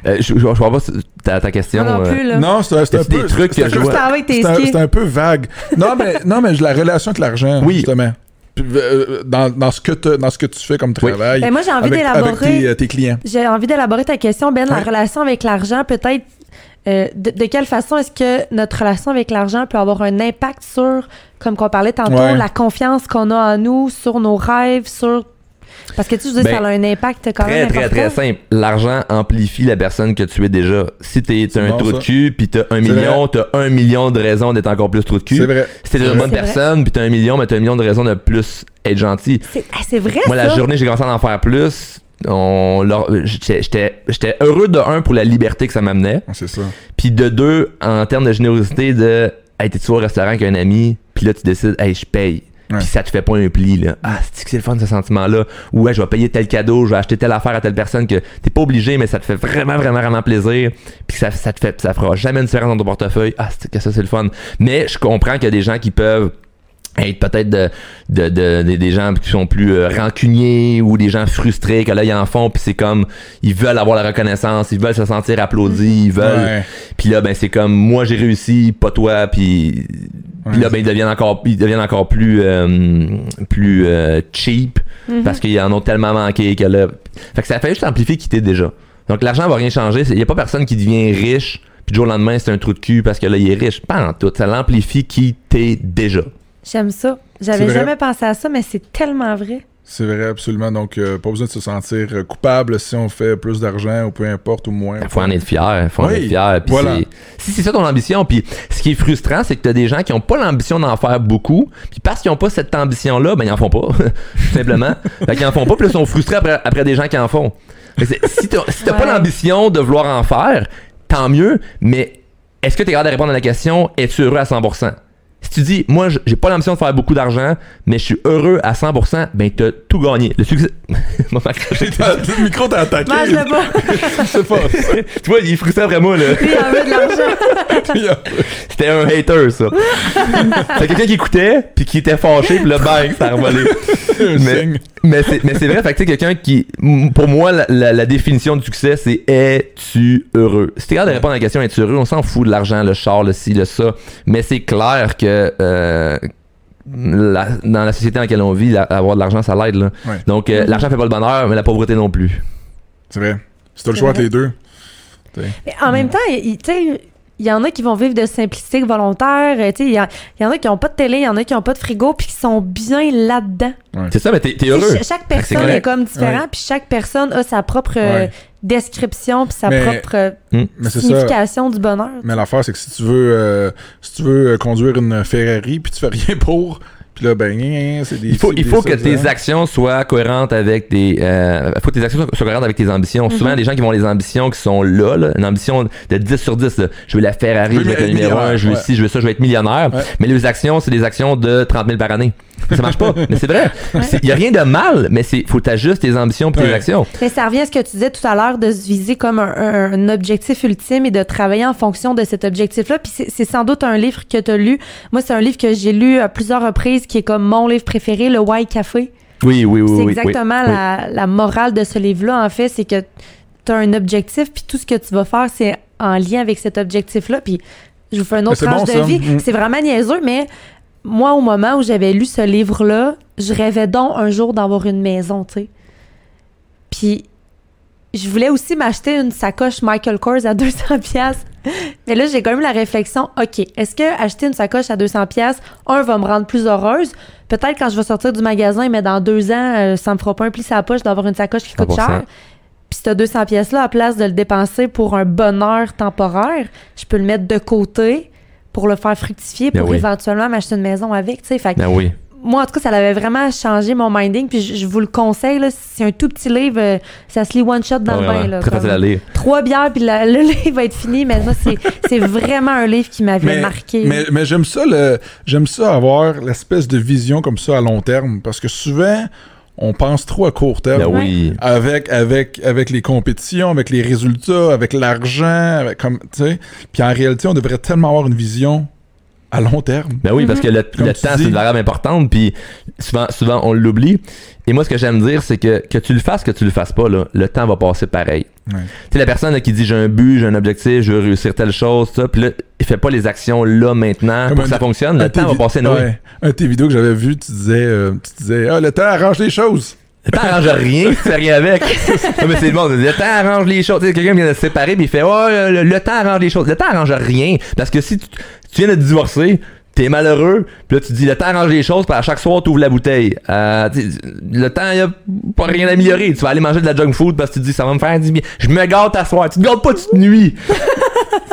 Euh, je, je, je vois pas ta, ta question. Moi non euh, plus, là. Non, c'est un, peu. des trucs que un je peu- vois? C'est un, vague. Non, mais, non, mais la relation avec l'argent, Oui. justement. Euh, dans, dans, ce que dans ce que tu fais comme travail. Ben, moi, j'ai envie avec, avec d'élaborer. tes, euh, tes clients. J'ai envie d'élaborer ta question, Ben, la relation avec l'argent, peut-être. euh, de, de quelle façon est-ce que notre relation avec l'argent peut avoir un impact sur, comme qu'on parlait tantôt, Ouais. la confiance qu'on a en nous, sur nos rêves, sur. Parce que tu dis, Ben, ça a un impact quand Très, même. très, très important. simple. L'argent amplifie la personne que tu es déjà. Si t'es un bon, trou de cul, puis t'as un million, t'as un million de raisons d'être encore plus trou de cul. C'est vrai. Si t'es une vrai. bonne personne, puis t'as un million, mais t'as un million de raisons de plus être gentil. C'est ah, c'est vrai, Moi, la journée, j'ai commencé à en faire plus. J'étais, heureux de un pour la liberté que ça m'amenait. C'est ça. Puis de deux, en termes de générosité, de hey, t'es-tu au restaurant avec un ami, puis là tu décides, hey, je paye. Puis ça te fait pas un pli, là. Ah, c'est que c'est le fun ce sentiment-là? Ou ouais, je vais payer tel cadeau, je vais acheter telle affaire à telle personne que t'es pas obligé, mais ça te fait vraiment, vraiment, vraiment plaisir. Puis ça, ça te fait, ça fera jamais une différence dans ton portefeuille. Ah, c'est que ça, c'est le fun? Mais je comprends qu'il y a des gens qui peuvent être peut-être de, de, de- des- des gens qui sont plus euh, rancuniers ou des gens frustrés que là ils en font puis c'est comme ils veulent avoir la reconnaissance ils veulent se sentir applaudis ils veulent Ouais. puis là ben c'est comme moi j'ai réussi pas toi puis puis là ben ils deviennent encore ils deviennent encore plus euh, plus euh, cheap Mhm. parce qu'ils en ont tellement manqué que là fait que ça fait juste amplifier qui t'es déjà. Donc l'argent va rien changer il y a pas personne qui devient riche puis du jour au lendemain c'est un trou de cul parce que là il est riche. Pas en tout ça l'amplifie qui t'es déjà J'aime ça. J'avais jamais pensé à ça, mais c'est tellement vrai. C'est vrai, absolument. Donc, euh, pas besoin de se sentir euh, coupable si on fait plus d'argent ou peu importe ou moins. faut en être fier faut en être fier puis voilà. c'est- si c'est ça ton ambition puis ce qui est frustrant c'est que t'as des gens qui ont pas l'ambition d'en faire beaucoup puis parce qu'ils ont pas cette ambition là ben ils en font pas tout simplement fait qu'ils en font pas puis ils sont frustrés après, après des gens qui en font c'est- si t'as si t'as pas l'ambition de vouloir en faire tant mieux mais est-ce que t'es capable de répondre à la question es-tu heureux à 100% si tu dis, moi, j'ai pas l'ambition de faire beaucoup d'argent, mais je suis heureux à 100%, ben, t'as tout gagné. Le succès. Le micro t'a attaqué. Mange-le pas. C'est pas ça. tu vois, il est frustré après moi, là. Lui, il en veut de l'argent. C'était un hater, ça. C'est quelqu'un qui écoutait, puis qui était fâché, puis le bang, ça a revolé. Mais-. Mais c'est, mais c'est vrai, fait que tu sais, quelqu'un qui. Pour moi, la, la- la définition du succès, c'est es-tu heureux? Si t'es capable de répondre à la question es-tu heureux, on s'en fout de l'argent, le char, le ci, le ça. Mais c'est clair que. euh, la- dans la société dans laquelle on vit, la- avoir de l'argent, ça l'aide. Là. Ouais. Donc, euh, Mhm. l'argent fait pas le bonheur, mais la pauvreté non plus. C'est vrai. Si t'as le choix entre les deux. Mais en même temps, il- tu sais, il y en a qui vont vivre de simplicité volontaire. euh, Tu sais, il y, en a qui ont pas de télé, il y en a qui ont pas de frigo, puis qui sont bien là-dedans. C'est ça, mais t'es, heureux. ch- chaque personne est, comme différent, Ouais. puis chaque personne a sa propre euh, Ouais. description, puis sa Mais- propre euh, ça. signification du bonheur. Mais l'affaire, c'est que si tu veux, euh, si tu veux euh, conduire une Ferrari puis tu fais rien pour, puis là, ben, c'est des. Il faut, il des faut que tes actions soient cohérentes avec tes. Euh, faut que tes actions soient cohérentes avec tes ambitions. Mhm. Souvent, les gens qui vont les ambitions qui sont là, là, une ambition de 10 sur 10. là. Je veux la Ferrari, Je veux être le numéro 1, millionnaire, je veux ouais. ci, je veux ça, je veux être millionnaire. Ouais. Mais les actions, c'est des actions de 30 000 par année. Ça marche pas. mais c'est vrai. Il y a rien de mal, mais c'est faut t'ajuster tes ambitions et tes Ouais. actions. Mais ça revient à ce que tu disais tout à l'heure de se viser comme un, un- un objectif ultime et de travailler en fonction de cet objectif-là. Puis c'est- c'est sans doute un livre que tu as lu. Moi, c'est un livre que j'ai lu à plusieurs reprises qui est comme mon livre préféré, Le Why Café. Oui, oui, oui. c'est oui, exactement oui, oui. la, la morale de ce livre-là, en fait. C'est que tu as un objectif, puis tout ce que tu vas faire, c'est en lien avec cet objectif-là. Puis je vous fais une autre tranche bon, de ça. vie. Mm. C'est vraiment niaiseux, mais moi, au moment où j'avais lu ce livre-là, je rêvais donc un jour d'avoir une maison, tu sais. Puis je voulais aussi m'acheter une sacoche Michael Kors à 200 pièces. Mais là, j'ai quand même la réflexion, OK, est-ce que acheter une sacoche à 200 pièces, un, va me rendre plus heureuse? Peut-être quand je vais sortir du magasin, mais dans deux ans, euh, ça me fera pas un pli sur la poche d'avoir une sacoche qui coûte 100%. cher. Puis cette 200 pièces-là, à place de le dépenser pour un bonheur temporaire, je peux le mettre de côté pour le faire fructifier, Ben pour oui. éventuellement m'acheter une maison avec, tu sais. Fait Ben oui. Moi, en tout cas, ça avait vraiment changé mon minding. Puis je, je vous le conseille, là, c'est un tout petit livre. euh, ça se lit one shot dans le bain. Là, Très comme facile à lire. Trois bières, puis la- le livre va être fini. Mais moi, c'est, c'est vraiment un livre qui m'avait marqué. Mais, mais j'aime ça, le, j'aime ça avoir l'espèce de vision comme ça à long terme. Parce que souvent, on pense trop à court terme. Ben oui. Avec, avec, avec les compétitions, avec les résultats, avec l'argent, avec comme, tu sais. Puis en réalité, on devrait tellement avoir une vision à long terme. Ben oui, parce que le, Comme le temps, c'est une variable importante, puis souvent, souvent on l'oublie. Et moi, ce que j'aime dire, c'est que que tu le fasses, que tu le fasses pas, là, le temps va passer pareil. Ouais. Tu sais, la personne là, qui dit j'ai un but, j'ai un objectif, je veux réussir telle chose, ça, puis là, il fait pas les actions là, maintenant, Comme pour que ça fonctionne, le temps va passer ouais. Un de tes vidéos que j'avais vu, tu disais, euh, tu disais, ah, le temps arrange les choses. Le temps arrange rien, tu fais rien avec. non, mais c'est le monde. Le temps arrange les choses. Tu sais, quelqu'un vient de se séparer, puis il fait, oh, le, le temps arrange les choses. Le temps arrange rien. Parce que si tu, tu viens de te divorcer, t'es malheureux, puis là, tu dis, le temps arrange les choses, puis à chaque soir, tu ouvres la bouteille. Euh, le temps, il a pas rien amélioré. Tu vas aller manger de la junk food parce que tu te dis, ça va me faire du bien. Je me gâte à soir. Tu te gâtes pas, tu te nuis.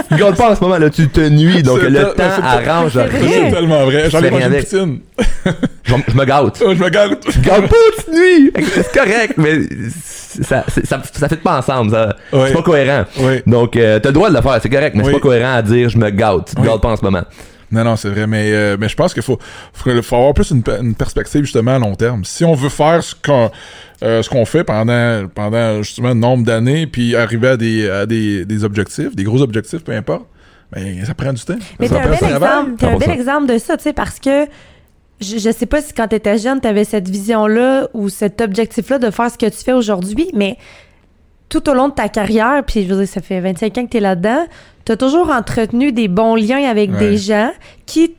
tu te gâtes pas en ce moment, là, tu te nuis. Donc, le temps arrange rien. C'est tellement vrai. J'en fais ai mangé rien une poutine. Je, je me gâte. Je me gâte. Tu te gâtes pas, tu te nuis. C'est correct, mais ça, c'est- ça, ça fait pas ensemble. Ça. Ouais. C'est pas cohérent. Oui. Donc, euh, t'as le droit de le faire, c'est correct, mais c'est Oui. pas cohérent à dire je me gâte. Tu te Oui. gâtes pas en ce moment. Non, non, c'est vrai, mais, euh, mais je pense qu'il faut, faut, faut avoir plus une, pe- une perspective justement à long terme. Si on veut faire ce qu'on euh, ce qu'on fait pendant, pendant justement un nombre d'années, puis arriver à des, à des, des objectifs, des gros objectifs, peu importe, ben, ça prend du temps. Mais t'as un bel exemple, t'as un bel 100%. exemple de ça, tu sais, parce que je, je sais pas si quand t'étais jeune, t'avais cette vision-là ou cet objectif-là de faire ce que tu fais aujourd'hui, mais tout au long de ta carrière, puis je veux dire, ça fait 25 ans que t'es là-dedans, t'as toujours entretenu des bons liens avec Ouais. des gens qui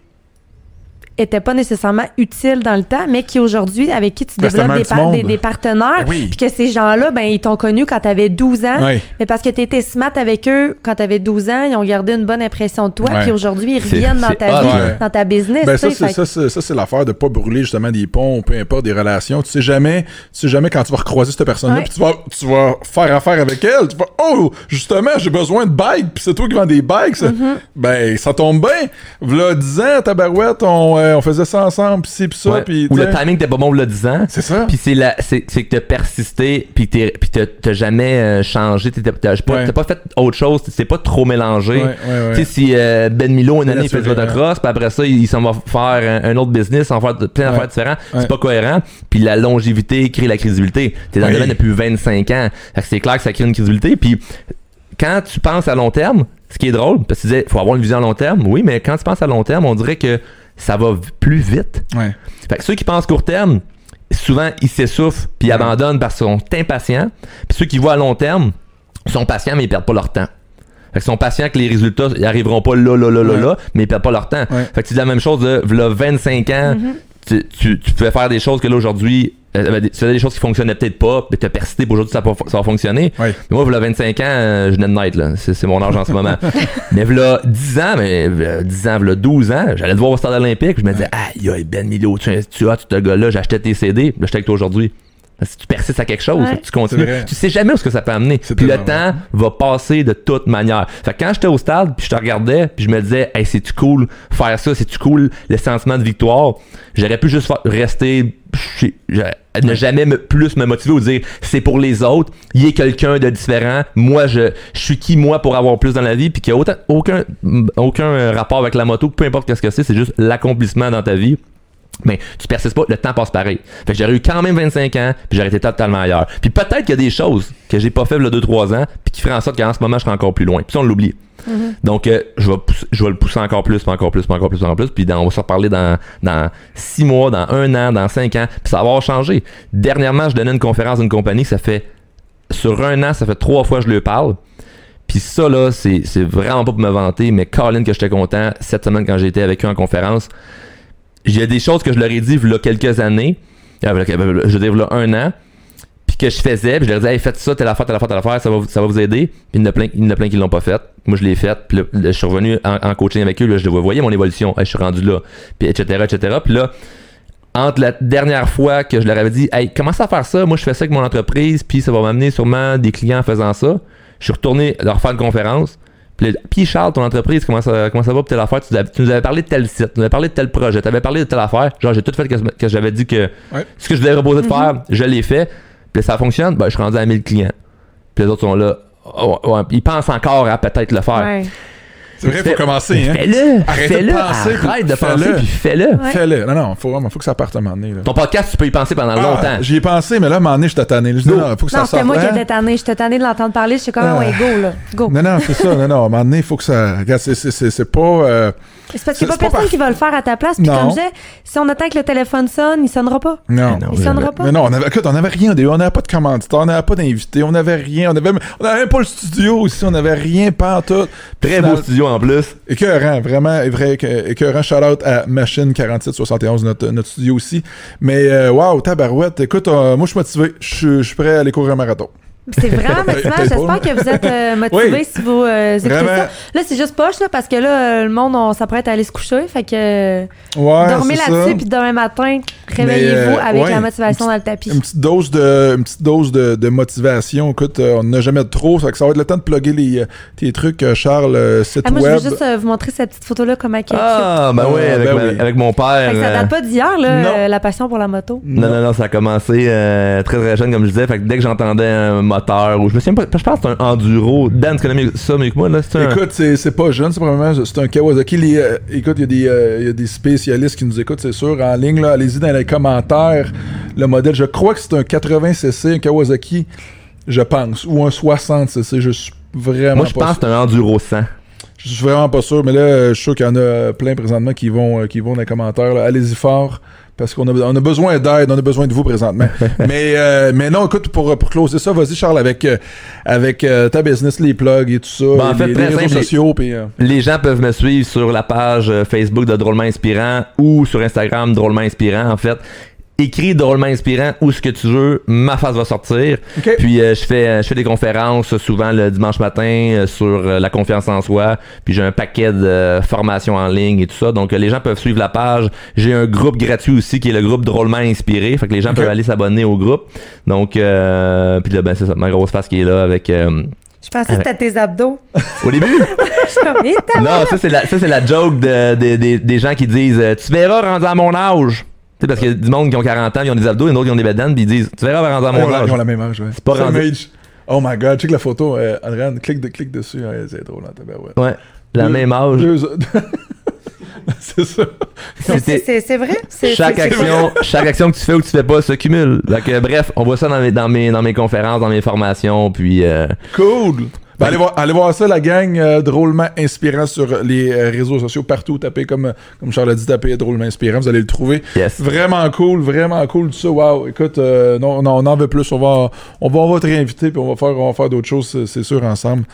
étaient pas nécessairement utiles dans le temps, mais qui aujourd'hui, avec qui tu Ben, développes des, petit par- des, monde. des partenaires, Ben oui. puis que ces gens-là, ben, ils t'ont connu quand t'avais 12 ans, mais parce que tu étais smart avec eux quand tu avais 12 ans, ils ont gardé une bonne impression de toi, Ouais. puis aujourd'hui, ils C'est- reviennent dans c'est ta hot, vie, ouais. dans ta business. Ben tu ça, c'est, fait ça, c'est, ça, c'est l'affaire de pas brûler justement des ponts, peu importe, des relations. Tu sais jamais, tu sais jamais quand tu vas recroiser cette personne-là, puis tu vas, tu vas faire affaire avec elle. Tu vas, oh, justement, j'ai besoin de bikes, puis c'est toi qui vends des bikes. ça. Mm-hmm. Ben, ça tombe bien. V'là 10 ans, tabarouette, on, euh, on faisait ça ensemble, pis ci, pis ça, Ouais. puis Ou le timing t'es pas bon le 10 ans. C'est ça. Puis c'est la, c'est, c'est que t'as persisté, puis t'es, puis t'as, t'as jamais euh, changé, t'as, t'as, t'as pas, Ouais. t'as pas fait autre chose, c'est pas trop mélangé. Ouais, ouais, ouais. Tu sais, si euh, Ben Milo, une année, il fait du motocross, puis après ça, il, il s'en va faire un, un autre business, s'en faire plein d'affaires Ouais. différentes, Ouais. c'est pas cohérent. Puis la longévité crée la crédibilité. T'es dans le domaine depuis 25 ans. Fait que c'est clair que ça crée une crédibilité. Puis quand tu penses à long terme, ce qui est drôle, parce que tu disais, faut avoir une vision à long terme, oui, mais quand tu penses à long terme, on dirait que ça va plus vite. Ouais. Fait que ceux qui pensent court terme, souvent ils s'essoufflent puis ils abandonnent parce qu'ils sont impatients. Puis ceux qui voient à long terme sont patients mais ils perdent pas leur temps. Fait sont patients que les résultats ils arriveront pas là là là là Ouais. là, mais ils perdent pas leur temps. Ouais. Fait que c'est la même chose de v'là 25 ans, tu, tu, tu pouvais faire des choses que là aujourd'hui euh, ben, tu faisais des choses qui fonctionnaient peut-être pas, mais t'as persisté pour aujourd'hui ça, va- ça va fonctionner. Ouais. Mais moi, v'là 25 ans, euh, je venais de naître, là. C'est, c'est mon âge en ce moment. mais v'là 10 ans, mais v'là 10 ans, v'là 12 ans, j'allais te voir au stade olympique, je me disais, aïe, aïe, Ben Milo, tu, tu as, ce gars-là, j'achetais tes CD, là, j'étais avec toi aujourd'hui. Si tu persistes à quelque chose, Ouais. tu continues. Tu sais jamais où ce que ça peut amener. Puis le temps va passer de toute manière. Fait que quand j'étais au stade, puis je te regardais, puis je me disais, hey, c'est-tu cool faire ça, c'est-tu cool le sentiment de victoire? J'aurais pu juste rester, ne jamais me, plus me motiver ou dire, c'est pour les autres, il y a quelqu'un de différent. Moi, je, je suis qui moi pour avoir plus dans la vie, puis qu'il n'y a autant- aucun, aucun rapport avec la moto, peu importe qu'est-ce que c'est, c'est juste l'accomplissement dans ta vie. Mais tu persistes pas, le temps passe pareil. Fait que j'aurais eu quand même 25 ans, puis j'aurais été totalement ailleurs. Puis peut-être qu'il y a des choses que j'ai pas fait le 2-3 ans, puis qui feraient en sorte qu'en ce moment, je serais encore plus loin. Puis ça, on l'oublie. Donc, euh, je, vais pousser- je vais le pousser encore plus, puis encore plus, puis encore plus, puis encore plus. Puis dans- on va se reparler dans, dans 6 mois, dans 1 an, dans 5 ans. Puis ça va avoir changé. Dernièrement, je donnais une conférence d'une compagnie, ça fait... Sur un an, ça fait trois fois que je lui parle. Puis ça, là, c'est vraiment pas pour me vanter, mais Colin, que j'étais content, cette semaine, quand été avec eux en conférence, il y a des choses que je leur ai dit il y a quelques années, v'là- v'là- je veux dire, un an, puis que je faisais, puis je leur disais, hey, faites ça, telle affaire, telle affaire, telle affaire, ça va, ça va vous aider. Puis il y en a plein, il y en a plein qui l'ont pas fait. Moi, je l'ai fait, puis là, je suis revenu en, coaching avec eux, je vois, voyez mon évolution, je suis rendu là, puis etc., etc. Puis là, entre la dernière fois que je leur avais dit, hey, commence à faire ça, moi je fais ça avec mon entreprise, puis ça va m'amener sûrement des clients en faisant ça. Je suis retourné leur faire une conférence. Puis, Charles, ton entreprise, comment ça, comment ça va pour telle affaire? Tu, nous avais- tu nous avais parlé de tel site, tu nous avais parlé de tel projet, tu avais parlé de telle affaire. Genre, j'ai tout fait que, que j'avais dit que Ouais. ce que je voulais reposer de faire, je l'ai fait. Puis ça fonctionne, ben, je suis rendu à 1000 clients. Puis les autres sont là. Oh, ouais, ils pensent encore à peut-être le faire. Ouais. C'est vrai, faut commencer, hein. Fais-le! Arrête de Fais-le! penser, puis Arrête de fais-le. penser, puis fais-le! Ouais. Fais-le. Non, non, faut vraiment, faut que ça parte à un moment donné, là. Ton podcast, tu peux y penser pendant Ah, longtemps. J'y ai pensé, mais là, à un moment donné, tanné. Je dis, Go. non, faut que ça Non, c'était sorte. moi qui hein? étais tannée. J'étais tannée de l'entendre parler. J'étais comme, Ah. ouais, go, là. Go. Non, non, c'est ça. Non, non, à un moment donné, il faut que ça. Regarde, c'est- pas. C'est parce qu'il n'y a c'est pas personne qui va le faire à ta place. Puis Non. comme je disais, si on attend que le téléphone sonne, il sonnera pas. Non. non. Il sonnera pas. Mais non, on avait, écoute, on avait rien au début. On n'avait pas de commanditaire, on n'avait pas d'invité, on n'avait rien. On avait, on avait même pas le studio ici, on n'avait rien, pas en tout. Très beau studio en plus. Écœurant, vraiment, vrai, écœur- écœurant. Shout out à Machine 4771, notre, notre studio aussi. Mais, euh, wow, tabarouette. Écoute, euh, moi, je suis motivé. Je suis prêt à aller courir un marathon. C'est vraiment motivant. J'espère pas. que vous êtes euh, motivés Oui. si vous euh, écoutez Vraiment. ça. Là, c'est juste poche, là, parce que là, euh, le monde, on s'apprête à aller se coucher. Fait que euh, Ouais, dormez là-dessus, puis demain matin, réveillez-vous euh, avec ouais. la motivation dans le tapis. Une petite dose de, une petite dose de, de motivation. Écoute, euh, on n'a jamais de trop. Ça, fait que ça va être le temps de plugger les, tes trucs, Charles, site Ah, moi, je web. veux juste euh, vous montrer cette petite photo-là, comment elle. Ah, ben Ah, oui, avec, ben ma- oui. avec mon père. Fait que ça date pas d'hier, là, euh, la passion pour la moto. Non, non, non, ça a commencé euh, très très jeune, comme je disais. Fait que dès que j'entendais un moteur, ou je me souviens pas, je pense que c'est un enduro. Dan, tu connais ça mieux que moi, là? C'est un. Écoute, c'est pas jeune, c'est probablement c'est un Kawasaki. Les, euh, écoute, il y, a des, euh, il y a des spécialistes qui nous écoutent, c'est sûr, en ligne. Allez-y dans les commentaires. Le modèle, je crois que c'est un 80cc, un Kawasaki, je pense, ou un 60cc. Je suis vraiment moi, je pense que c'est un enduro 100. Je suis vraiment pas sûr, mais là, je suis sûr qu'il y en a plein présentement qui vont, euh, qui vont dans les commentaires. Allez-y fort, parce qu'on a, on a besoin d'aide, on a besoin de vous présentement. mais, euh, mais non, écoute, pour, pour closer ça, vas-y, Charles, avec, euh, avec euh, ta business, les plugs et tout ça, Ben, en fait, les, réseaux simple, sociaux. puis, euh, Les gens peuvent me suivre sur la page euh, Facebook de Drôlement Inspirant ou sur Instagram Drôlement Inspirant, en fait. Écris Drôlement Inspirant où ce que tu veux, ma face va sortir. OK. Puis euh, je fais euh, je fais des conférences souvent le dimanche matin euh, sur euh, la confiance en soi. Puis j'ai un paquet de euh, formations en ligne et tout ça. Donc euh, les gens peuvent suivre la page. J'ai un groupe gratuit aussi qui est le groupe Drôlement Inspiré. Fait que les gens peuvent aller s'abonner au groupe. Donc euh, puis là ben c'est ça, ma grosse face qui est là avec euh, Je pensais que c'était tes abdos. au début? Non, ça c'est la, ça c'est la joke de, de- de- des gens qui disent Tu verras rendu à mon âge. Tu sais, parce qu'il y a du monde qui ont 40 ans, ils ont des abdos, et d'autres qui ont des bedaines, puis ils disent Tu verras rendu à mon âge. ils ont la même âge, ouais. C'est pas rendu-. Oh my god, check la photo. Euh, Adrien, clique, de, clique dessus. Ouais, c'est drôle, hein, tabarouette. Ouais, la Deux- même âge. deux- c'est ça. C'est- vrai? Chaque action, chaque action que tu fais ou que tu fais pas se cumule. Donc, euh, bref, on voit ça dans mes, dans mes, dans mes conférences, dans mes formations, puis euh, Cool. Ben, allez, voir, allez voir ça, la gang, euh, drôlement inspirant sur les euh, réseaux sociaux partout. Tapez comme, comme Charles a dit, tapez drôlement inspirant, vous allez le trouver. yes. Vraiment cool, vraiment cool tout ça. Wow, écoute, euh, non, non, on en veut plus. On va, on va, on va te réinviter puis on va faire, on va faire d'autres choses, c'est- sûr, ensemble.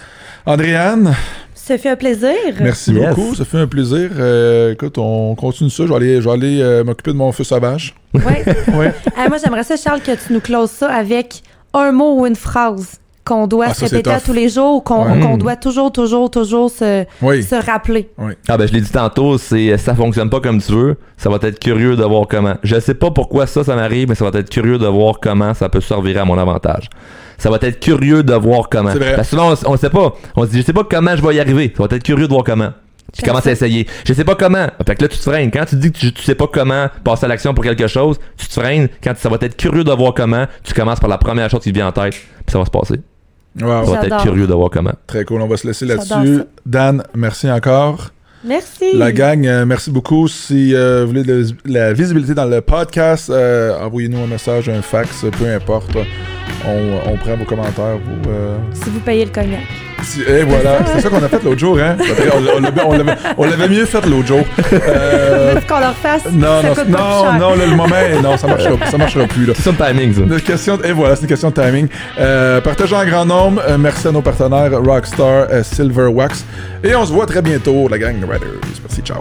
Andréane, Ça fait un plaisir. merci Yes. beaucoup, ça fait un plaisir. Euh, écoute, on continue ça. Je vais aller, je vais aller euh, m'occuper de mon feu sauvage. Ouais. Ouais. Moi, j'aimerais ça, Charles, que tu nous closes ça avec un mot ou une phrase qu'on doit Ah, se répéter à tous les jours ou qu'on Ouais. qu'on doit toujours, toujours, toujours se, Oui. se rappeler. Ah ben je l'ai dit tantôt, c'est ça fonctionne pas comme tu veux, ça va être curieux de voir comment. Je sais pas pourquoi ça ça m'arrive, mais ça va être curieux de voir comment ça peut servir à mon avantage. Ça va être curieux de voir comment. C'est vrai. Parce que souvent on, on sait pas, on se dit je sais pas comment je vais y arriver. Ça va être curieux de voir comment. Puis J'aime commence ça. à essayer. Je sais pas comment. Fait que là tu te freines. Quand tu dis que tu, tu sais pas comment passer à l'action pour quelque chose, tu te freines. Quand ça va être curieux de voir comment, tu commences par la première chose qui te vient en tête, puis ça va se passer. Wow. Ça va être curieux de voir comment. Très cool. On va se laisser là-dessus. Dan, merci encore. Merci. La gang, euh, merci beaucoup. Si euh, vous voulez de la visibilité dans le podcast, euh, envoyez-nous un message, un fax, peu importe. On, on prend vos commentaires. Vos, euh, Si vous payez le cognac. si- et voilà, c'est ça qu'on a fait l'autre jour. Hein? On, l'a- on l'avait- mieux fait l'autre jour. Euh, qu'on leur fasse? non, ça non, coûte pas plus non, non, là, le moment, non, ça marchera, ça marchera plus. Là. C'est ça le timing ça. Une question, et voilà, c'est une question de timing. Euh, partagez en grand nombre. Euh, merci à nos partenaires Rockstar, euh, Silver Wax. Et on se voit très bientôt, la gang de Riders. Merci, ciao.